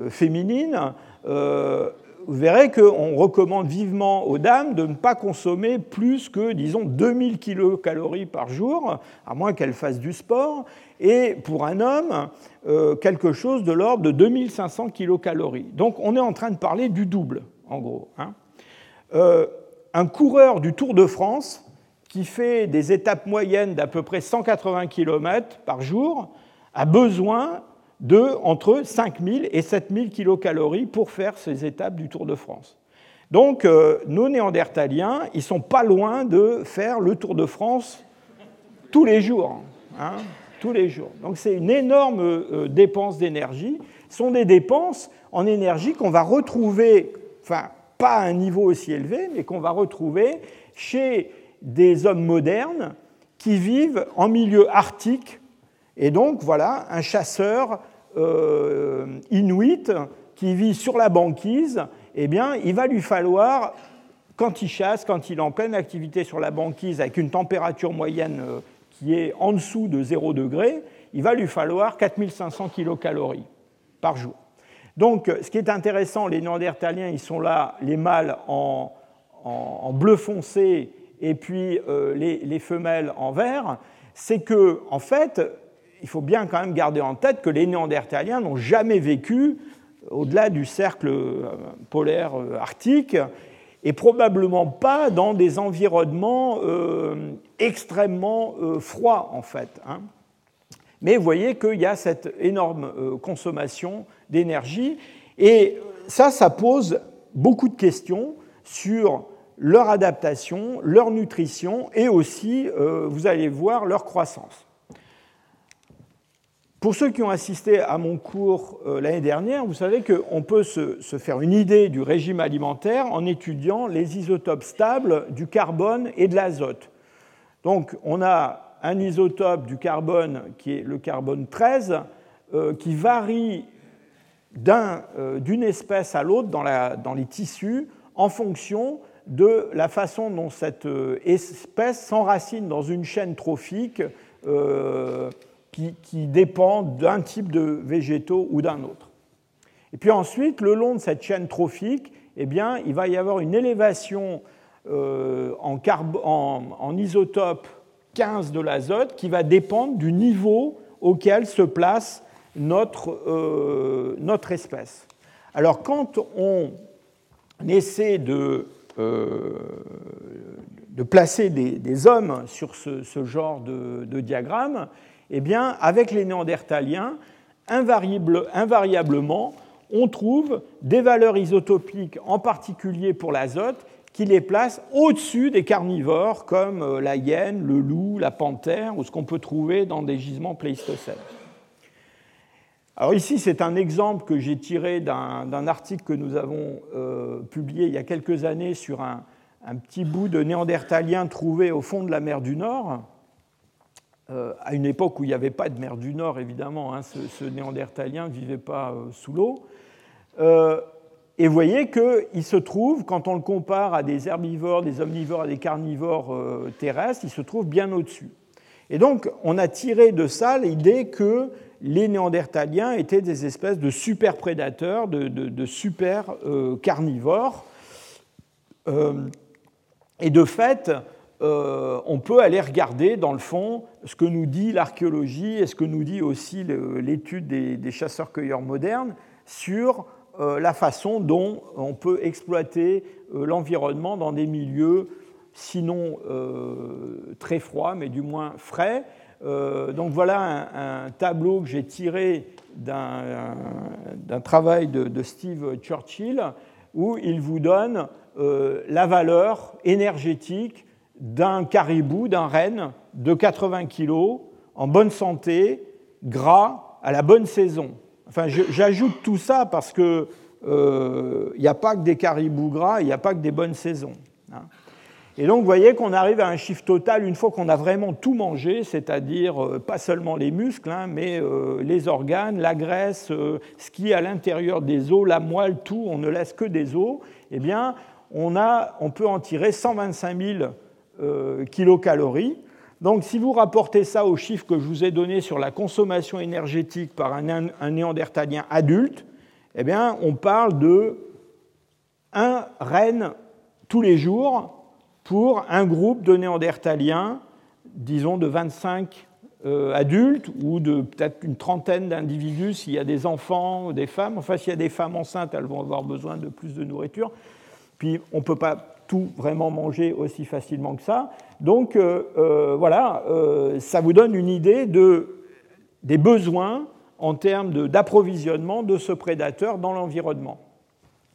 féminine, vous verrez qu'on recommande vivement aux dames de ne pas consommer plus que, disons, 2000 kilocalories par jour, à moins qu'elles fassent du sport, et pour un homme, euh, quelque chose de l'ordre de 2500 kilocalories. Donc on est en train de parler du double, en gros. Hein. Euh, un coureur du Tour de France qui fait des étapes moyennes d'à peu près 180 km par jour, a besoin de entre 5000 et 7000 kilocalories pour faire ces étapes du Tour de France. Donc, euh, nos Néandertaliens, ils sont pas loin de faire le Tour de France tous les jours. Hein, tous les jours. Donc, c'est une énorme euh, dépense d'énergie. Ce sont des dépenses en énergie qu'on va retrouver, enfin, pas à un niveau aussi élevé, mais qu'on va retrouver chez des hommes modernes qui vivent en milieu arctique. Et donc, voilà, un chasseur euh, inuit qui vit sur la banquise, eh bien, il va lui falloir, quand il chasse, quand il est en pleine activité sur la banquise avec une température moyenne euh, qui est en dessous de 0 degré, il va lui falloir 4500 kilocalories par jour. Donc, ce qui est intéressant, les Néandertaliens, ils sont là, les mâles en, bleu foncé et puis euh, les, les, femelles en vert, c'est que, en fait, il faut bien quand même garder en tête que les Néandertaliens n'ont jamais vécu au-delà du cercle euh, polaire euh, arctique et probablement pas dans des environnements euh, extrêmement froids en fait. Hein. Mais vous voyez qu'il y a cette énorme consommation d'énergie et ça, ça pose beaucoup de questions sur leur adaptation, leur nutrition et aussi, vous allez voir, leur croissance. Pour ceux qui ont assisté à mon cours euh, l'année dernière, vous savez qu'on peut se, faire une idée du régime alimentaire en étudiant les isotopes stables du carbone et de l'azote. Donc on a un isotope du carbone qui est le carbone 13 euh, qui varie euh, d'une espèce à l'autre dans, dans, les tissus en fonction de la façon dont cette espèce s'enracine dans une chaîne trophique qui, dépend d'un type de végétaux ou d'un autre. Et puis ensuite, le long de cette chaîne trophique, eh bien, il va y avoir une élévation euh, en, isotope 15 de l'azote qui va dépendre du niveau auquel se place notre, euh, notre espèce. Alors quand on essaie de, euh, de placer des, hommes sur ce, genre de diagramme, eh bien, avec les néandertaliens, invariablement, on trouve des valeurs isotopiques, en particulier pour l'azote, qui les placent au-dessus des carnivores comme euh, la hyène, le loup, la panthère, ou ce qu'on peut trouver dans des gisements pléistocènes. Alors ici, c'est un exemple que j'ai tiré d'un article que nous avons euh, publié il y a quelques années sur un, un, petit bout de néandertalien trouvé au fond de la mer du Nord. Euh, à une époque où il n'y avait pas de mer du Nord, évidemment, hein, ce, néandertalien ne vivait pas euh, sous l'eau. Euh, et vous voyez qu'il se trouve, quand on le compare à des herbivores, des omnivores, à des carnivores terrestres, il se trouve bien au-dessus. Et donc, on a tiré de ça l'idée que les néandertaliens étaient des espèces de super prédateurs, de, de super carnivores. et de fait, euh, on peut aller regarder dans le fond ce que nous dit l'archéologie et ce que nous dit aussi l'étude des, chasseurs-cueilleurs modernes sur euh, la façon dont on peut exploiter euh, l'environnement dans des milieux sinon très froids, mais du moins frais. donc voilà un, tableau que j'ai tiré d'un travail de, Steve Churchill où il vous donne la valeur énergétique d'un caribou, d'un renne de 80 kg, en bonne santé, gras, à la bonne saison. Enfin, j'ajoute tout ça parce qu'il n'y euh, a pas que des caribous gras, il n'y a pas que des bonnes saisons. Hein. Et donc, vous voyez qu'on arrive à un chiffre total une fois qu'on a vraiment tout mangé, c'est-à-dire euh, pas seulement les muscles, hein, mais euh, les organes, la graisse, ce qui est à l'intérieur des os, la moelle, tout, on ne laisse que des os, eh bien, on, a, on peut en tirer 125 000 euh, kilocalories. Donc si vous rapportez ça aux chiffres que je vous ai donnés sur la consommation énergétique par un, néandertalien adulte, eh bien, on parle de un renne tous les jours pour un groupe de néandertaliens, disons de 25 euh, adultes ou de peut-être une trentaine d'individus s'il y a des enfants ou des femmes. Enfin, s'il y a des femmes enceintes, elles vont avoir besoin de plus de nourriture. Puis on ne peut pas vraiment manger aussi facilement que ça. Donc voilà, ça vous donne une idée de, des besoins en termes d'approvisionnement de, ce prédateur dans l'environnement.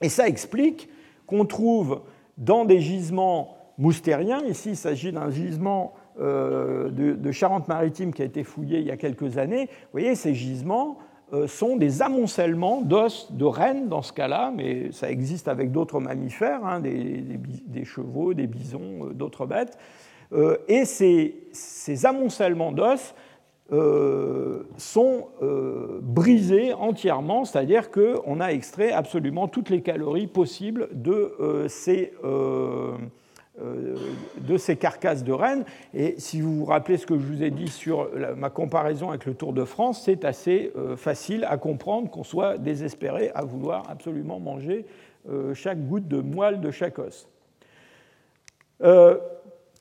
Et ça explique qu'on trouve dans des gisements moustériens, ici il s'agit d'un gisement de, de Charente-Maritime qui a été fouillé il y a quelques années, vous voyez, ces gisements euh, sont des amoncellements d'os de rennes dans ce cas-là, mais ça existe avec d'autres mammifères, hein, des, chevaux, des bisons, euh, d'autres bêtes. Euh, et ces, amoncellements d'os sont brisés entièrement, c'est-à-dire qu'on a extrait absolument toutes les calories possibles de ces euh, de ces carcasses de rennes. Et si vous vous rappelez ce que je vous ai dit sur ma comparaison avec le Tour de France, c'est assez euh, facile à comprendre qu'on soit désespéré à vouloir absolument manger euh, chaque goutte de moelle de chaque os.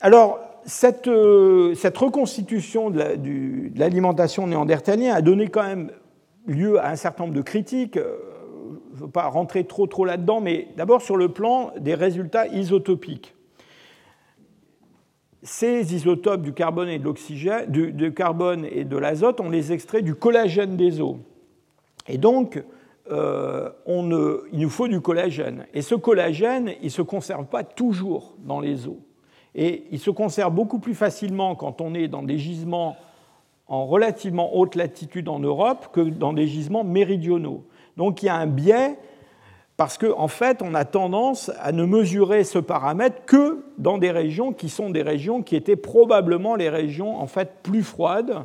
alors, cette, reconstitution de l'alimentation néandertalienne a donné quand même lieu à un certain nombre de critiques. Je ne veux pas rentrer trop là-dedans, mais d'abord sur le plan des résultats isotopiques ces isotopes du carbone et de l'oxygène, du, carbone et de l'azote, on les extrait du collagène des eaux. Et donc, euh, il nous faut du collagène. Et ce collagène, il ne se conserve pas toujours dans les eaux. Et il se conserve beaucoup plus facilement quand on est dans des gisements en relativement haute latitude en Europe que dans des gisements méridionaux. Donc il y a un biais parce qu'en en fait, on a tendance à ne mesurer ce paramètre que dans des régions qui sont des régions qui étaient probablement les régions en fait plus froides.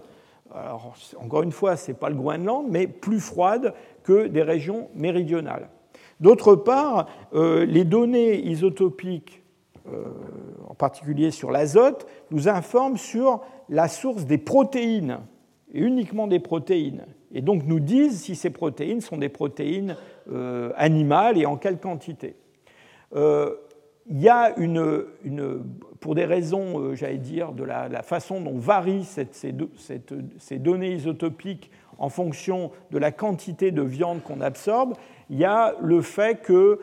Encore une fois, ce n'est pas le Groenland, mais plus froides que des régions méridionales. D'autre part, euh, les données isotopiques, euh, en particulier sur l'azote, nous informent sur la source des protéines, et uniquement des protéines, et donc nous disent si ces protéines sont des protéines euh, animales et en quelle quantité. Euh, il y a une, pour des raisons, euh, j'allais dire, de la, façon dont varient ces, données isotopiques en fonction de la quantité de viande qu'on absorbe, il y a le fait que,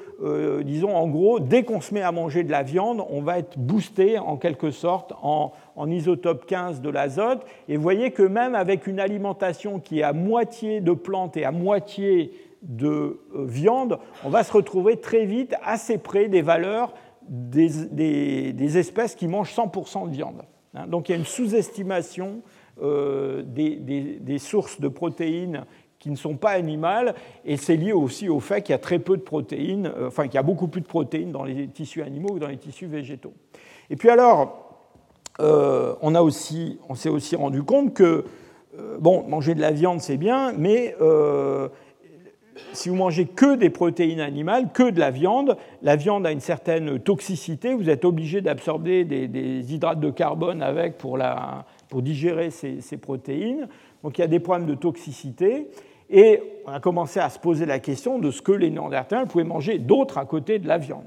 disons, en gros, dès qu'on se met à manger de la viande, on va être boosté en quelque sorte en, en isotope 15 de l'azote. Et vous voyez que même avec une alimentation qui est à moitié de plantes et à moitié de euh, viande, on va se retrouver très vite assez près des valeurs des, espèces qui mangent 100% de viande. Hein. Donc il y a une sous-estimation euh, des, sources de protéines qui ne sont pas animales, et c'est lié aussi au fait qu'il y a très peu de protéines, euh, enfin qu'il y a beaucoup plus de protéines dans les tissus animaux que dans les tissus végétaux. Et puis alors, on, a aussi, on s'est aussi rendu compte que, bon, manger de la viande c'est bien, mais si vous mangez que des protéines animales, que de la viande, la viande a une certaine toxicité, vous êtes obligé d'absorber des, hydrates de carbone avec pour, digérer ces, protéines. Donc il y a des problèmes de toxicité. Et on a commencé à se poser la question de ce que les Néandertals pouvaient manger d'autre à côté de la viande.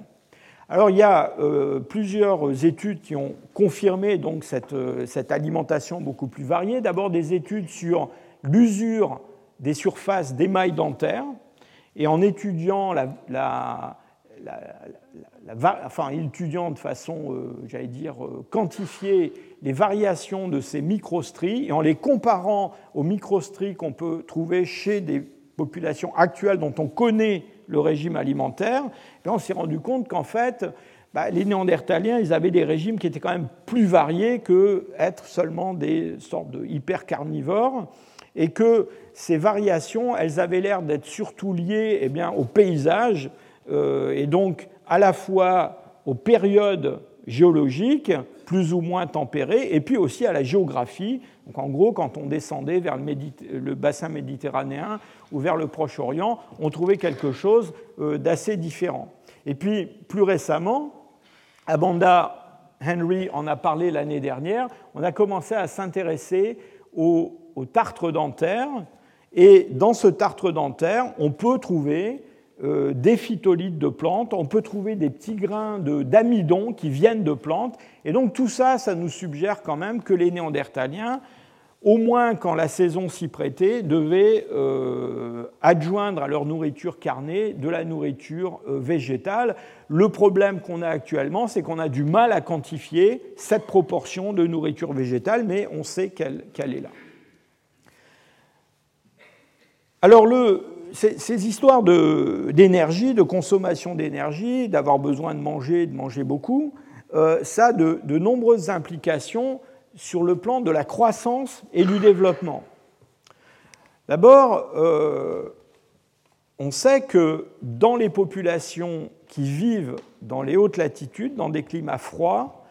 Alors il y a euh, plusieurs études qui ont confirmé donc cette, cette alimentation beaucoup plus variée. D'abord des études sur l'usure des surfaces d'émail dentaire, et en étudiant la, enfin, étudiant de façon, euh, j'allais dire, euh, quantifiée les variations de ces microstries et en les comparant aux microstries qu'on peut trouver chez des populations actuelles dont on connaît le régime alimentaire, et on s'est rendu compte qu'en fait, bah, les Néandertaliens, ils avaient des régimes qui étaient quand même plus variés que être seulement des sortes de hypercarnivores et que ces variations, elles avaient l'air d'être surtout liées eh bien, au paysage, euh, et donc à la fois aux périodes géologiques, plus ou moins tempérées, et puis aussi à la géographie. Donc en gros, quand on descendait vers le, bassin méditerranéen ou vers le Proche-Orient, on trouvait quelque chose euh, d'assez différent. Et puis, plus récemment, Abanda Henry en a parlé l'année dernière, on a commencé à s'intéresser aux au tartre dentaire. Et dans ce tartre dentaire, on peut trouver euh, des phytolithes de plantes, on peut trouver des petits grains d'amidon qui viennent de plantes. Et donc tout ça, ça nous suggère quand même que les néandertaliens au moins quand la saison s'y prêtait, devaient euh, adjoindre à leur nourriture carnée de la nourriture euh, végétale. Le problème qu'on a actuellement, c'est qu'on a du mal à quantifier cette proportion de nourriture végétale, mais on sait qu'elle est là. Alors ces, histoires d'énergie, de, consommation d'énergie, d'avoir besoin de manger, de manger beaucoup, euh, ça a de, nombreuses implications sur le plan de la croissance et du développement. D'abord, euh, on sait que dans les populations qui vivent dans les hautes latitudes, dans des climats froids,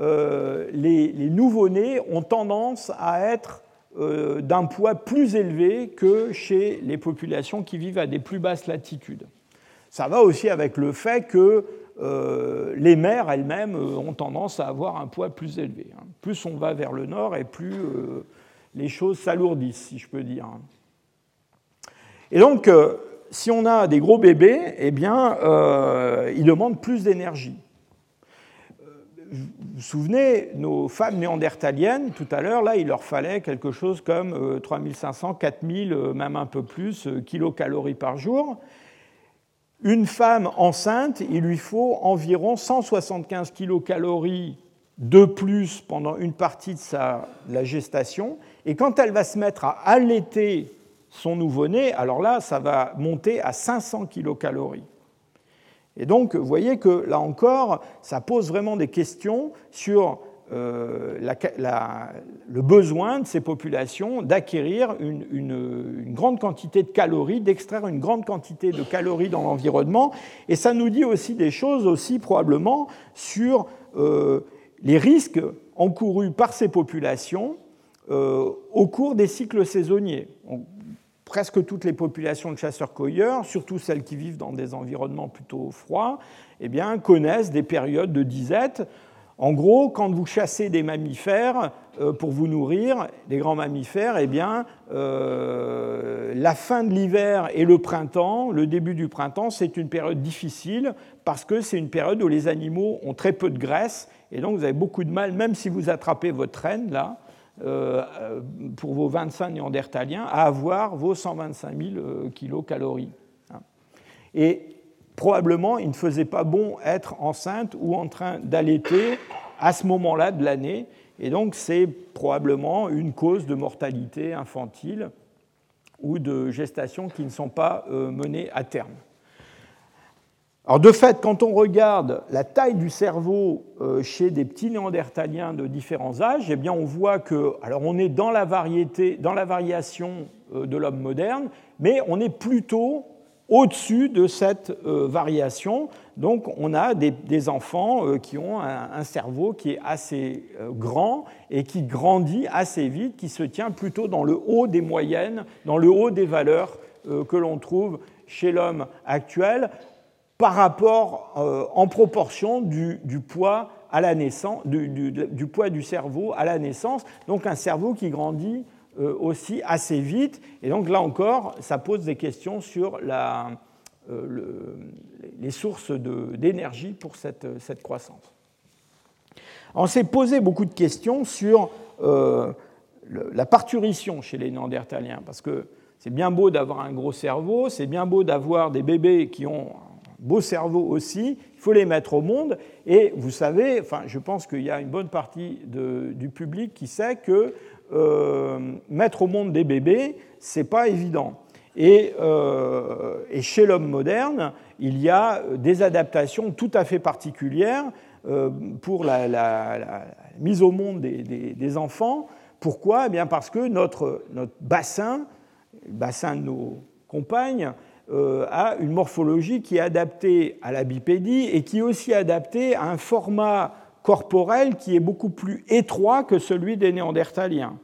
euh, les, les nouveau-nés ont tendance à être d'un poids plus élevé que chez les populations qui vivent à des plus basses latitudes. Ça va aussi avec le fait que euh, les mers elles-mêmes euh, ont tendance à avoir un poids plus élevé. Hein. Plus on va vers le nord et plus les choses s'alourdissent, si je peux dire. Et donc, si on a des gros bébés, eh bien, ils demandent plus d'énergie vous vous souvenez, nos femmes néandertaliennes, tout à l'heure, là, il leur fallait quelque chose comme 3500, euh, 4000, euh, même un peu plus, euh, kilocalories par jour. Une femme enceinte, il lui faut environ 175 kilocalories de plus pendant une partie de, sa, la gestation. Et quand elle va se mettre à allaiter son nouveau-né, alors là, ça va monter à 500 kilocalories. Et donc, vous voyez que là encore, ça pose vraiment des questions sur euh, le besoin de ces populations d'acquérir une, grande quantité de calories, d'extraire une grande quantité de calories dans l'environnement. Et ça nous dit aussi des choses aussi probablement sur euh, les risques encourus par ces populations euh, au cours des cycles saisonniers presque toutes les populations de chasseurs-cueilleurs, surtout celles qui vivent dans des environnements plutôt froids, eh bien, connaissent des périodes de disette. En gros, quand vous chassez des mammifères euh, pour vous nourrir, des grands mammifères, eh bien, euh, la fin de l'hiver et le printemps, le début du printemps, c'est une période difficile parce que c'est une période où les animaux ont très peu de graisse et donc vous avez beaucoup de mal, même si vous attrapez votre reine là, euh, pour vos 25 néandertaliens à avoir vos 125 000 euh, kilocalories. Hein. Et probablement, il ne faisait pas bon être enceinte ou en train d'allaiter à ce moment-là de l'année. Et donc, c'est probablement une cause de mortalité infantile ou de gestation qui ne sont pas euh, menées à terme. Alors de fait, quand on regarde la taille du cerveau euh, chez des petits néandertaliens de différents âges, eh bien on voit que, alors on est dans la variété, dans la variation euh, de l'homme moderne, mais on est plutôt au-dessus de cette euh, variation. Donc on a des, enfants qui ont un, cerveau qui est assez grand et qui grandit assez vite, qui se tient plutôt dans le haut des moyennes, dans le haut des valeurs que l'on trouve chez l'homme actuel, par rapport euh, en proportion du, poids à la naissance, du, poids du cerveau à la naissance. Donc un cerveau qui grandit euh, aussi assez vite. Et donc là encore, ça pose des questions sur euh, les sources d'énergie pour cette, cette, croissance. On s'est posé beaucoup de questions sur la parturition chez les Néandertaliens, parce que c'est bien beau d'avoir un gros cerveau, c'est bien beau d'avoir des bébés qui ont beaux cerveaux aussi, il faut les mettre au monde. Et vous savez, enfin, je pense qu'il y a une bonne partie du public qui sait que euh, mettre au monde des bébés, c'est pas évident. Et, euh, chez l'homme moderne, il y a des adaptations tout à fait particulières euh, pour la, mise au monde des, enfants. Pourquoi? Eh bien Parce que notre, notre bassin, le bassin de nos compagnes, euh, a une morphologie qui est adaptée à la bipédie et qui est aussi adaptée à un format corporel qui est beaucoup plus étroit que celui des néandertaliens.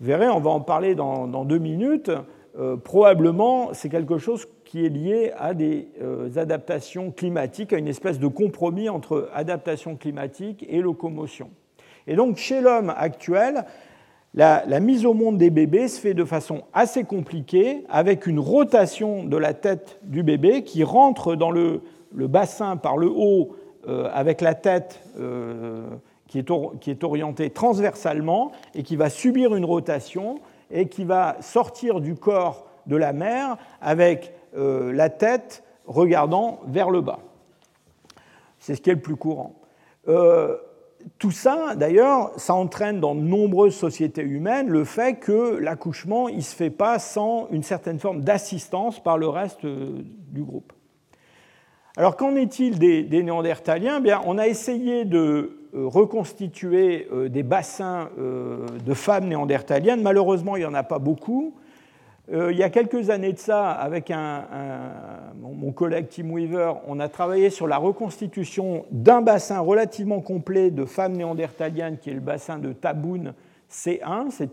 Vous verrez, on va en parler dans, deux minutes. Euh, probablement, c'est quelque chose qui est lié à des euh, adaptations climatiques, à une espèce de compromis entre adaptation climatique et locomotion. Et donc, chez l'homme actuel, la, mise au monde des bébés se fait de façon assez compliquée, avec une rotation de la tête du bébé qui rentre dans le, bassin par le haut, euh, avec la tête euh, qui est, orienté transversalement et qui va subir une rotation et qui va sortir du corps de la mer avec euh, la tête regardant vers le bas. C'est ce qui est le plus courant. Tout ça, d'ailleurs, ça entraîne dans de nombreuses sociétés humaines le fait que l'accouchement, il ne se fait pas sans une certaine forme d'assistance par le reste euh, du groupe. Alors qu'en est-il des, néandertaliens? Bien, On a essayé de euh, reconstituer euh, des bassins de femmes néandertaliennes. Malheureusement, il n'y en a pas beaucoup. Il y a quelques années de ça, avec mon collègue Tim Weaver, on a travaillé sur la reconstitution d'un bassin relativement complet de femmes néandertaliennes, qui est le bassin de Taboun C1. C'est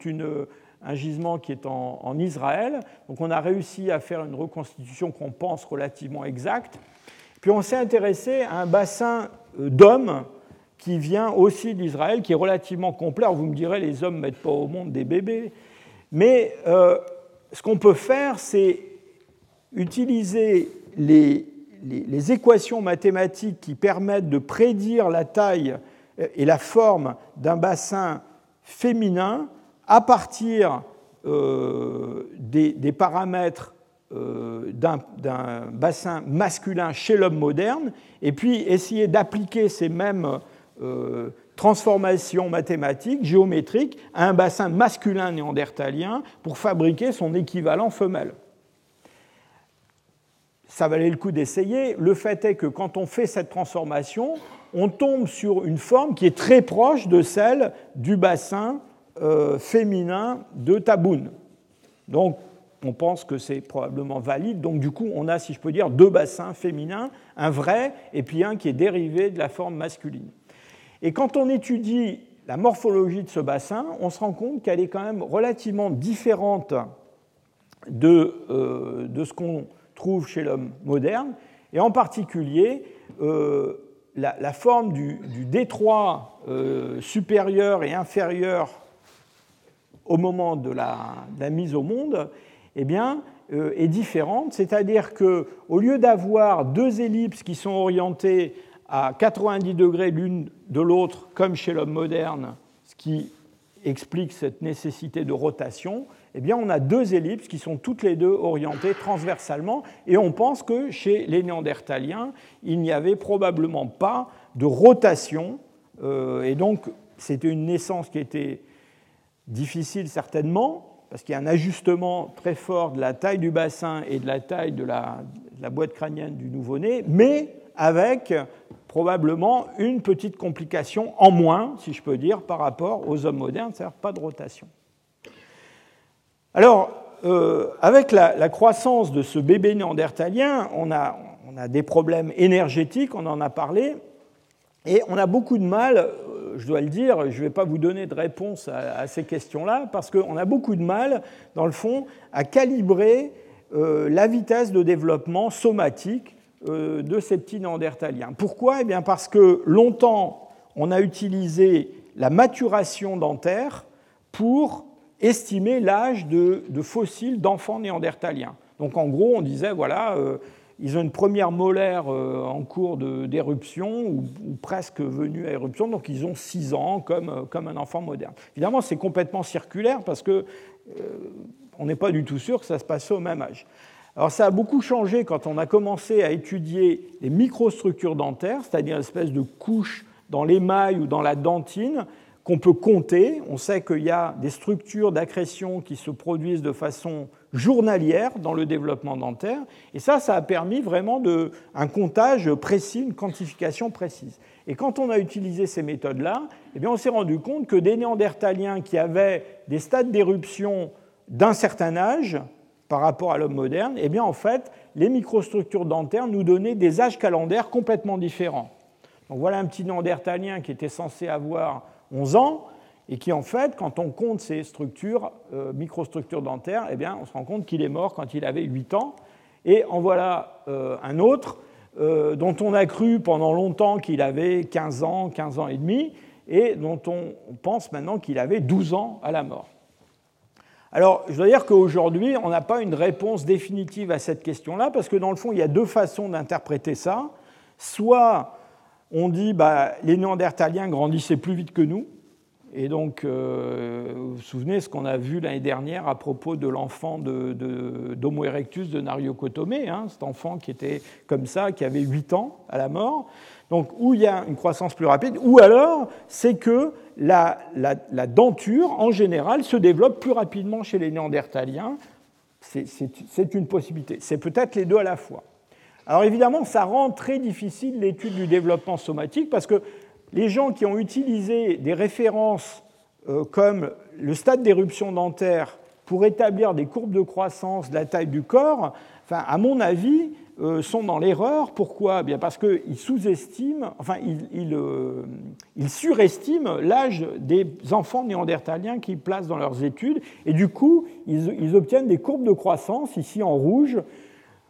un gisement qui est en, Israël. Donc on a réussi à faire une reconstitution qu'on pense relativement exacte. Puis on s'est intéressé à un bassin euh, d'hommes qui vient aussi d'Israël, qui est relativement complet. Alors vous me direz, les hommes ne mettent pas au monde des bébés. Mais euh, ce qu'on peut faire, c'est utiliser les, équations mathématiques qui permettent de prédire la taille euh, et la forme d'un bassin féminin à partir des, des, paramètres euh, d'un bassin masculin chez l'homme moderne, et puis essayer d'appliquer ces mêmes euh, transformations mathématiques, géométriques, à un bassin masculin néandertalien pour fabriquer son équivalent femelle. Ça valait le coup d'essayer. Le fait est que quand on fait cette transformation, on tombe sur une forme qui est très proche de celle du bassin euh, féminin de Taboun. Donc on pense que c'est probablement valide. Donc du coup, on a, si je peux dire, deux bassins féminins, un vrai et puis un qui est dérivé de la forme masculine. Et quand on étudie la morphologie de ce bassin, on se rend compte qu'elle est quand même relativement différente de, euh, de ce qu'on trouve chez l'homme moderne, et en particulier euh, la, forme du, détroit euh, supérieur et inférieur au moment de la, de la mise au monde eh bien, est différente. C'est-à-dire qu'au lieu d'avoir deux ellipses qui sont orientées à 90 degrés l'une de l'autre, comme chez l'homme moderne, ce qui explique cette nécessité de rotation, eh bien, on a deux ellipses qui sont toutes les deux orientées transversalement, et on pense que chez les Néandertaliens, il n'y avait probablement pas de rotation, euh, et donc c'était une naissance qui était difficile certainement, parce qu'il y a un ajustement très fort de la taille du bassin et de la taille de la, boîte crânienne du nouveau-né, mais avec probablement une petite complication en moins, si je peux dire, par rapport aux hommes modernes, c'est-à-dire pas de rotation. Alors, euh, avec la, croissance de ce bébé néandertalien, on a, des problèmes énergétiques, on en a parlé, et on a beaucoup de mal je dois le dire, je ne vais pas vous donner de réponse à, ces questions-là, parce qu'on a beaucoup de mal, dans le fond, à calibrer euh, la vitesse de développement somatique euh, de ces petits néandertaliens. Pourquoi? Eh bien Parce que longtemps, on a utilisé la maturation dentaire pour estimer l'âge de, fossiles d'enfants néandertaliens. Donc en gros, on disait, voilà, euh, ils ont une première molaire euh, en cours d'éruption ou, presque venue à éruption, donc ils ont 6 ans comme, comme un enfant moderne. Évidemment, c'est complètement circulaire parce que on n'est pas du tout sûr que ça se passe au même âge. Alors ça a beaucoup changé quand on a commencé à étudier les microstructures dentaires, c'est-à-dire une espèce de couche dans l'émail ou dans la dentine qu'on peut compter. On sait qu'il y a des structures d'accrétion qui se produisent de façon journalière dans le développement dentaire. Et ça, ça a permis vraiment de, un comptage précis, une quantification précise. Et quand on a utilisé ces méthodes-là, eh on s'est rendu compte que des néandertaliens qui avaient des stades d'éruption d'un certain âge par rapport à l'homme moderne, eh bien, en fait, les microstructures dentaires nous donnaient des âges calendaires complètement différents. Donc voilà un petit néandertalien qui était censé avoir 11 ans, et qui en fait, quand on compte ces structures, euh, microstructures dentaires, eh bien, on se rend compte qu'il est mort quand il avait 8 ans. Et en voilà euh, un autre euh, dont on a cru pendant longtemps qu'il avait 15 ans, 15 ans et demi, et dont on pense maintenant qu'il avait 12 ans à la mort. Alors, je dois dire qu'aujourd'hui, on n'a pas une réponse définitive à cette question-là, parce que dans le fond, il y a deux façons d'interpréter ça. Soit on dit bah, les Néandertaliens grandissaient plus vite que nous. Et donc, euh, vous vous souvenez ce qu'on a vu l'année dernière à propos de l'enfant d'Homo erectus de Nario Kotome, hein, cet enfant qui était comme ça, qui avait 8 ans à la mort. Donc, où il y a une croissance plus rapide, ou alors c'est que la, denture, en général, se développe plus rapidement chez les Néandertaliens. C'est une possibilité. C'est peut-être les deux à la fois. Alors évidemment, ça rend très difficile l'étude du développement somatique parce que les gens qui ont utilisé des références euh, comme le stade d'éruption dentaire pour établir des courbes de croissance de la taille du corps, enfin, à mon avis, sont dans l'erreur. Pourquoi? Bien Parce qu'ils sous-estiment, enfin, ils, euh, surestiment l'âge des enfants néandertaliens qu'ils placent dans leurs études, et du coup, ils obtiennent des courbes de croissance, ici en rouge,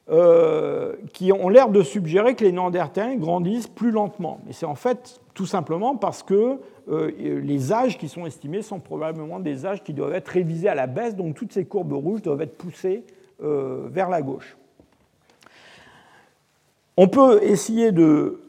euh, qui ont l'air de suggérer que les Néandertaliens grandissent plus lentement. Mais c'est en fait tout simplement parce que euh, les âges qui sont estimés sont probablement des âges qui doivent être révisés à la baisse, donc toutes ces courbes rouges doivent être poussées euh, vers la gauche. On peut essayer de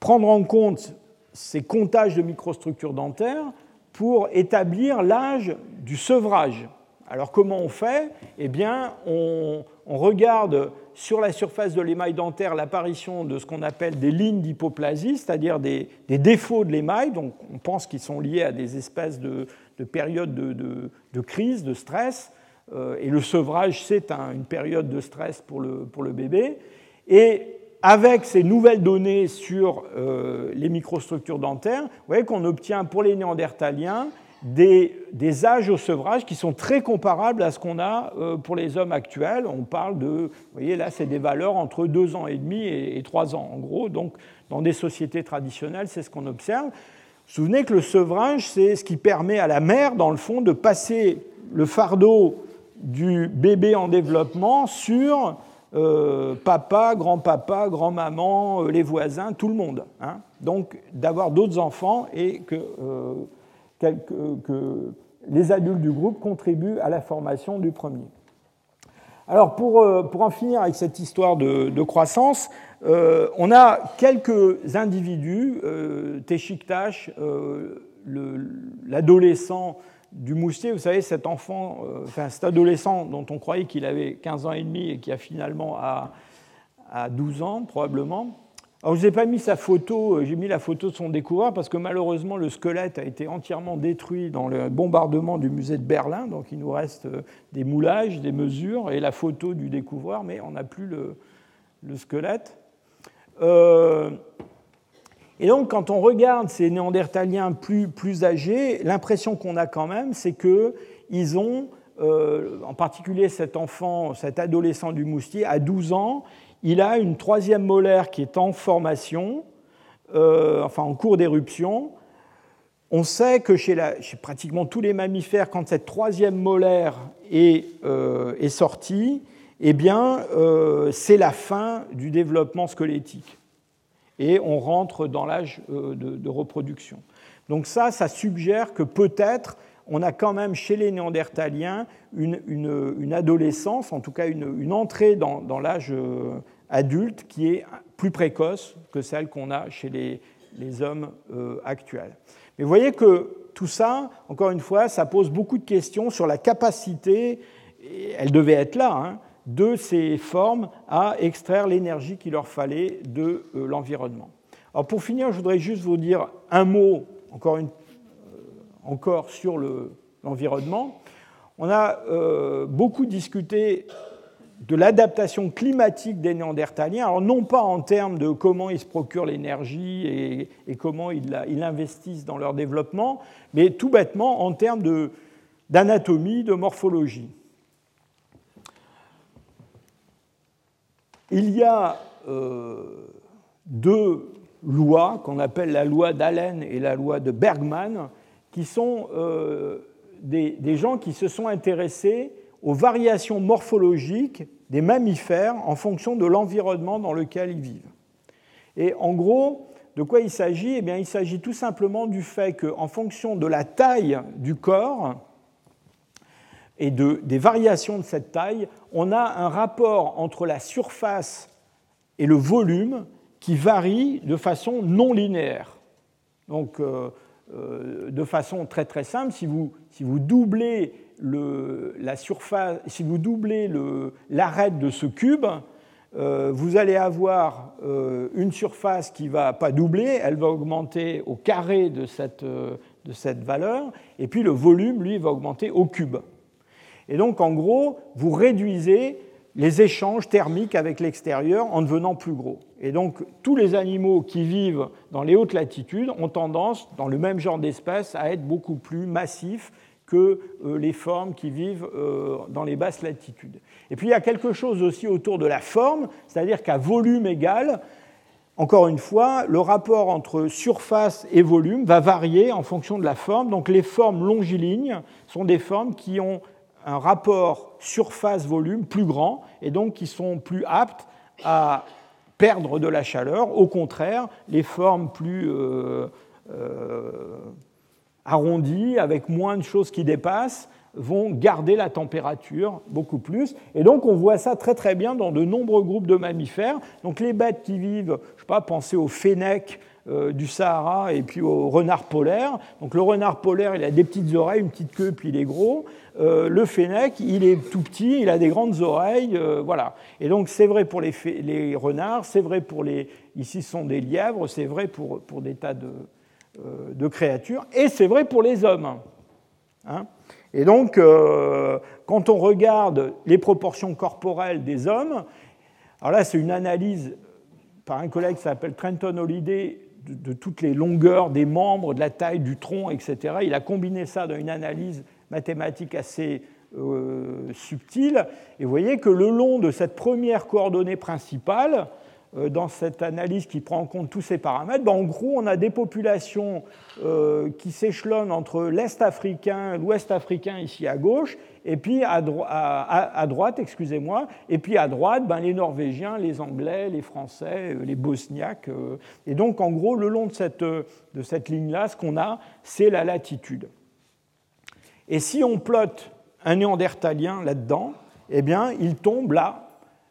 prendre en compte ces comptages de microstructures dentaires pour établir l'âge du sevrage. Alors comment on fait? Eh bien, on, regarde sur la surface de l'émail dentaire l'apparition de ce qu'on appelle des lignes d'hypoplasie, c'est-à-dire des, défauts de l'émail, donc on pense qu'ils sont liés à des espèces de, périodes de, crise, de stress, euh, et le sevrage, c'est une période de stress pour le, pour le, bébé. Et avec ces nouvelles données sur euh, les microstructures dentaires, vous voyez qu'on obtient pour les néandertaliens des, âges au sevrage qui sont très comparables à ce qu'on a euh, pour les hommes actuels. On parle de, vous voyez là, c'est des valeurs entre 2 ans et demi et 3 ans en gros. Donc dans des sociétés traditionnelles, c'est ce qu'on observe. Souvenez que le sevrage, c'est ce qui permet à la mère, dans le fond, de passer le fardeau du bébé en développement sur euh, papa, grand-papa, grand-maman, euh, les voisins, tout le monde. Hein. Donc d'avoir d'autres enfants et que que les adultes du groupe contribuent à la formation du premier. Alors pour, euh, pour en finir avec cette histoire de, croissance, euh, on a quelques individus, euh, euh l'adolescent du moustier, vous savez, cet enfant, enfin cet adolescent dont on croyait qu'il avait 15 ans et demi et qui a finalement à, à 12 ans probablement, alors, je n'ai pas mis sa photo, euh, j'ai mis la photo de son découvreur parce que malheureusement le squelette a été entièrement détruit dans le bombardement du musée de Berlin, donc il nous reste euh, des moulages, des mesures et la photo du découvreur, mais on n'a plus le, squelette. Euh, et donc, quand on regarde ces néandertaliens plus, plus âgés, l'impression qu'on a quand même, c'est qu'ils ont, en particulier cet enfant, cet adolescent du moustier, à 12 ans, il a une troisième molaire qui est en formation, euh, enfin en cours d'éruption. On sait que chez, pratiquement tous les mammifères, quand cette troisième molaire est, euh, sortie, eh bien, euh, c'est la fin du développement squelettique. Et on rentre dans l'âge de, reproduction. Donc ça, ça suggère que peut-être on a quand même chez les néandertaliens une, adolescence, en tout cas une, entrée dans, l'âge adulte qui est plus précoce que celle qu'on a chez les, hommes euh, actuels. Mais vous voyez que tout ça, encore une fois, ça pose beaucoup de questions sur la capacité, et elle devait être là, hein, de ces formes à extraire l'énergie qu'il leur fallait de euh, l'environnement. Alors pour finir, je voudrais juste vous dire un mot encore, euh, sur l'environnement. On a beaucoup discuté de l'adaptation climatique des Néandertaliens, alors non pas en termes de comment ils se procurent l'énergie et, comment ils, investissent dans leur développement, mais tout bêtement en termes d'anatomie, de, morphologie. Il y a euh, deux lois qu'on appelle la loi d'Allen et la loi de Bergman, qui sont euh, des gens qui se sont intéressés aux variations morphologiques des mammifères en fonction de l'environnement dans lequel ils vivent. Et en gros, de quoi il s'agit? Eh bien, Il s'agit tout simplement du fait qu'en fonction de la taille du corps et de, des variations de cette taille, on a un rapport entre la surface et le volume qui varient de façon non linéaire. Donc, de façon très très simple, si vous, si vous doublez le, la surface, si vous doublez l'arête de ce cube, euh, vous allez avoir euh, une surface qui ne va pas doubler, elle va augmenter au carré de cette, euh, de cette valeur, et puis le volume, lui, va augmenter au cube. Et donc, en gros, vous réduisez les échanges thermiques avec l'extérieur en devenant plus gros. Et donc, tous les animaux qui vivent dans les hautes latitudes ont tendance, dans le même genre d'espèce, à être beaucoup plus massifs que euh, les formes qui vivent euh, dans les basses latitudes. Et puis il y a quelque chose aussi autour de la forme, c'est-à-dire qu'à volume égal, encore une fois, le rapport entre surface et volume va varier en fonction de la forme. Donc les formes longilignes sont des formes qui ont un rapport surface-volume plus grand et donc qui sont plus aptes à perdre de la chaleur. Au contraire, les formes plus euh, arrondis, avec moins de choses qui dépassent, vont garder la température beaucoup plus. Et donc on voit ça très très bien dans de nombreux groupes de mammifères. Donc les bêtes qui vivent, je sais pas, pensez au fennec euh, du Sahara et puis au renard polaire. Donc le renard polaire, il a des petites oreilles, une petite queue, puis il est gros. Euh, le fennec, il est tout petit, il a des grandes oreilles, euh, voilà. Et donc c'est vrai pour les, renards, c'est vrai pour les, ici ce sont des lièvres, c'est vrai pour, pour des tas de, de créatures, et c'est vrai pour les hommes. Hein. et donc, quand on regarde les proportions corporelles des hommes, alors là, c'est une analyse par un collègue qui s'appelle Trenton Holiday de, toutes les longueurs des membres, de la taille du tronc, etc. Il a combiné ça dans une analyse mathématique assez euh, subtile. Et vous voyez que le long de cette première coordonnée principale, dans cette analyse qui prend en compte tous ces paramètres, ben, en gros, on a des populations euh, qui s'échelonnent entre l'Est africain, l'Ouest africain ici à gauche, et puis à, droite, excusez-moi, et puis à droite, ben, les Norvégiens, les Anglais, les Français, euh, les Bosniaques. et donc, en gros, le long de cette, de cette ligne-là, ce qu'on a, c'est la latitude. Et si on plotte un néandertalien là-dedans, eh bien, il tombe là,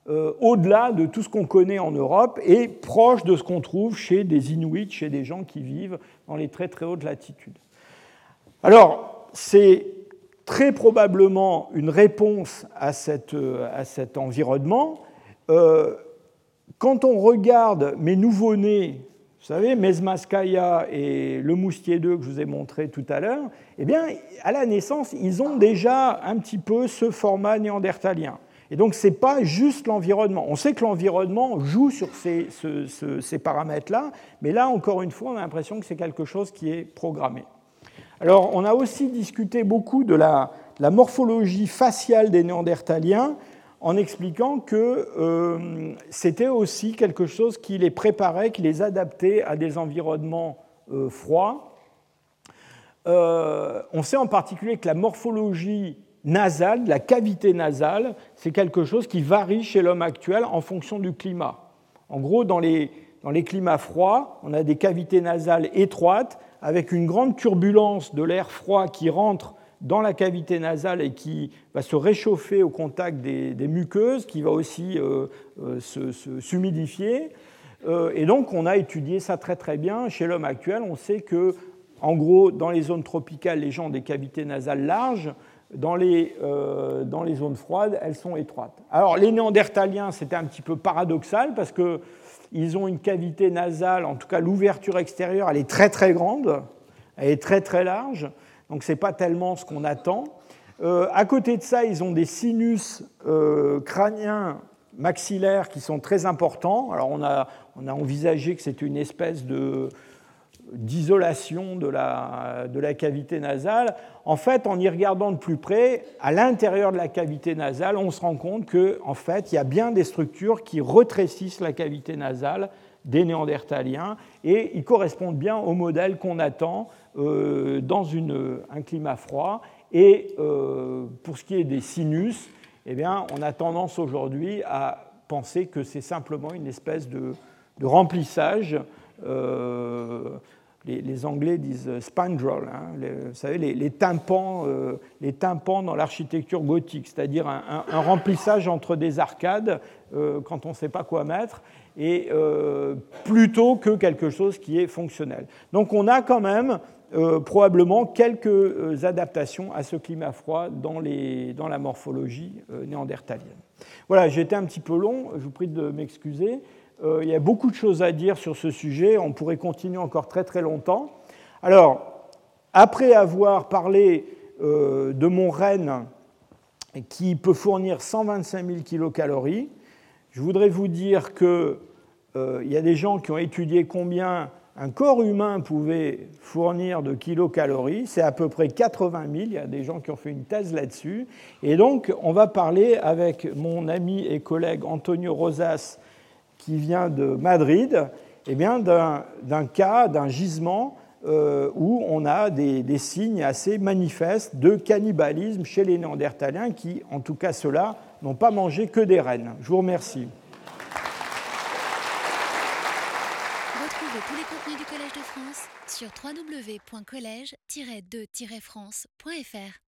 euh, au-delà de tout ce qu'on connaît en Europe et proche de ce qu'on trouve chez des Inuits, chez des gens qui vivent dans les très très hautes latitudes. Alors, c'est très probablement une réponse à, euh, cet environnement. Euh, quand on regarde mes nouveaux-nés, vous savez, Mesmaskaya et le moustier 2 que je vous ai montré tout à l'heure, eh bien, à la naissance, ils ont déjà un petit peu ce format néandertalien. Et donc, ce n'est pas juste l'environnement. On sait que l'environnement joue sur ces, paramètres-là, mais là, encore une fois, on a l'impression que c'est quelque chose qui est programmé. Alors, on a aussi discuté beaucoup de la, la morphologie faciale des néandertaliens en expliquant que euh, c'était aussi quelque chose qui les préparait, qui les adaptait à des environnements euh, froids. Euh, on sait en particulier que la morphologie nasale, la cavité nasale, c'est quelque chose qui varie chez l'homme actuel en fonction du climat. En gros, dans les, dans les climats froids, on a des cavités nasales étroites avec une grande turbulence de l'air froid qui rentre dans la cavité nasale et qui va se réchauffer au contact des, muqueuses, qui va aussi euh, euh, s'humidifier. Euh, et donc, on a étudié ça très très bien chez l'homme actuel. On sait que, en gros, dans les zones tropicales, les gens ont des cavités nasales larges dans les, euh, dans les zones froides, elles sont étroites. Alors les néandertaliens, c'était un petit peu paradoxal parce qu'ils ont une cavité nasale, en tout cas l'ouverture extérieure, elle est très très grande, elle est très très large, donc ce n'est pas tellement ce qu'on attend. Euh, à côté de ça, ils ont des sinus euh, crâniens maxillaires qui sont très importants. Alors on a, on a envisagé que c'était une espèce de d'isolation de la, de la cavité nasale, en fait, en y regardant de plus près, à l'intérieur de la cavité nasale, on se rend compte qu'en en fait, il y a bien des structures qui retrécissent la cavité nasale des néandertaliens et ils correspondent bien au modèle qu'on attend euh, dans une, un climat froid. Et euh, pour ce qui est des sinus, eh bien, on a tendance aujourd'hui à penser que c'est simplement une espèce de, de remplissage euh, les, Anglais disent euh, spandrel, hein, vous savez, les, tympans, euh, les tympans dans l'architecture gothique, c'est-à-dire un, remplissage entre des arcades quand on ne sait pas quoi mettre. et plutôt que quelque chose qui est fonctionnel. Donc on a quand même probablement quelques adaptations à ce climat froid les, dans la morphologie néandertalienne. Voilà, j'ai été un petit peu long, je vous prie de m'excuser. Il y a beaucoup de choses à dire sur ce sujet, on pourrait continuer encore très très longtemps. Alors, après avoir parlé de mon renne qui peut fournir 125 000 kilocalories. Je voudrais vous dire qu'il euh, y a des gens qui ont étudié combien un corps humain pouvait fournir de kilocalories. C'est à peu près 80 000. Il y a des gens qui ont fait une thèse là-dessus. Et donc, on va parler avec mon ami et collègue Antonio Rosas, qui vient de Madrid, eh d'un cas, d'un gisement euh, où on a des, signes assez manifestes de cannibalisme chez les Néandertaliens qui, en tout cas ceux-là, n'ont pas mangé que des rennes. Je vous remercie. Retrouvez tous les contenus du Collège de France sur www.colège-2-france.fr.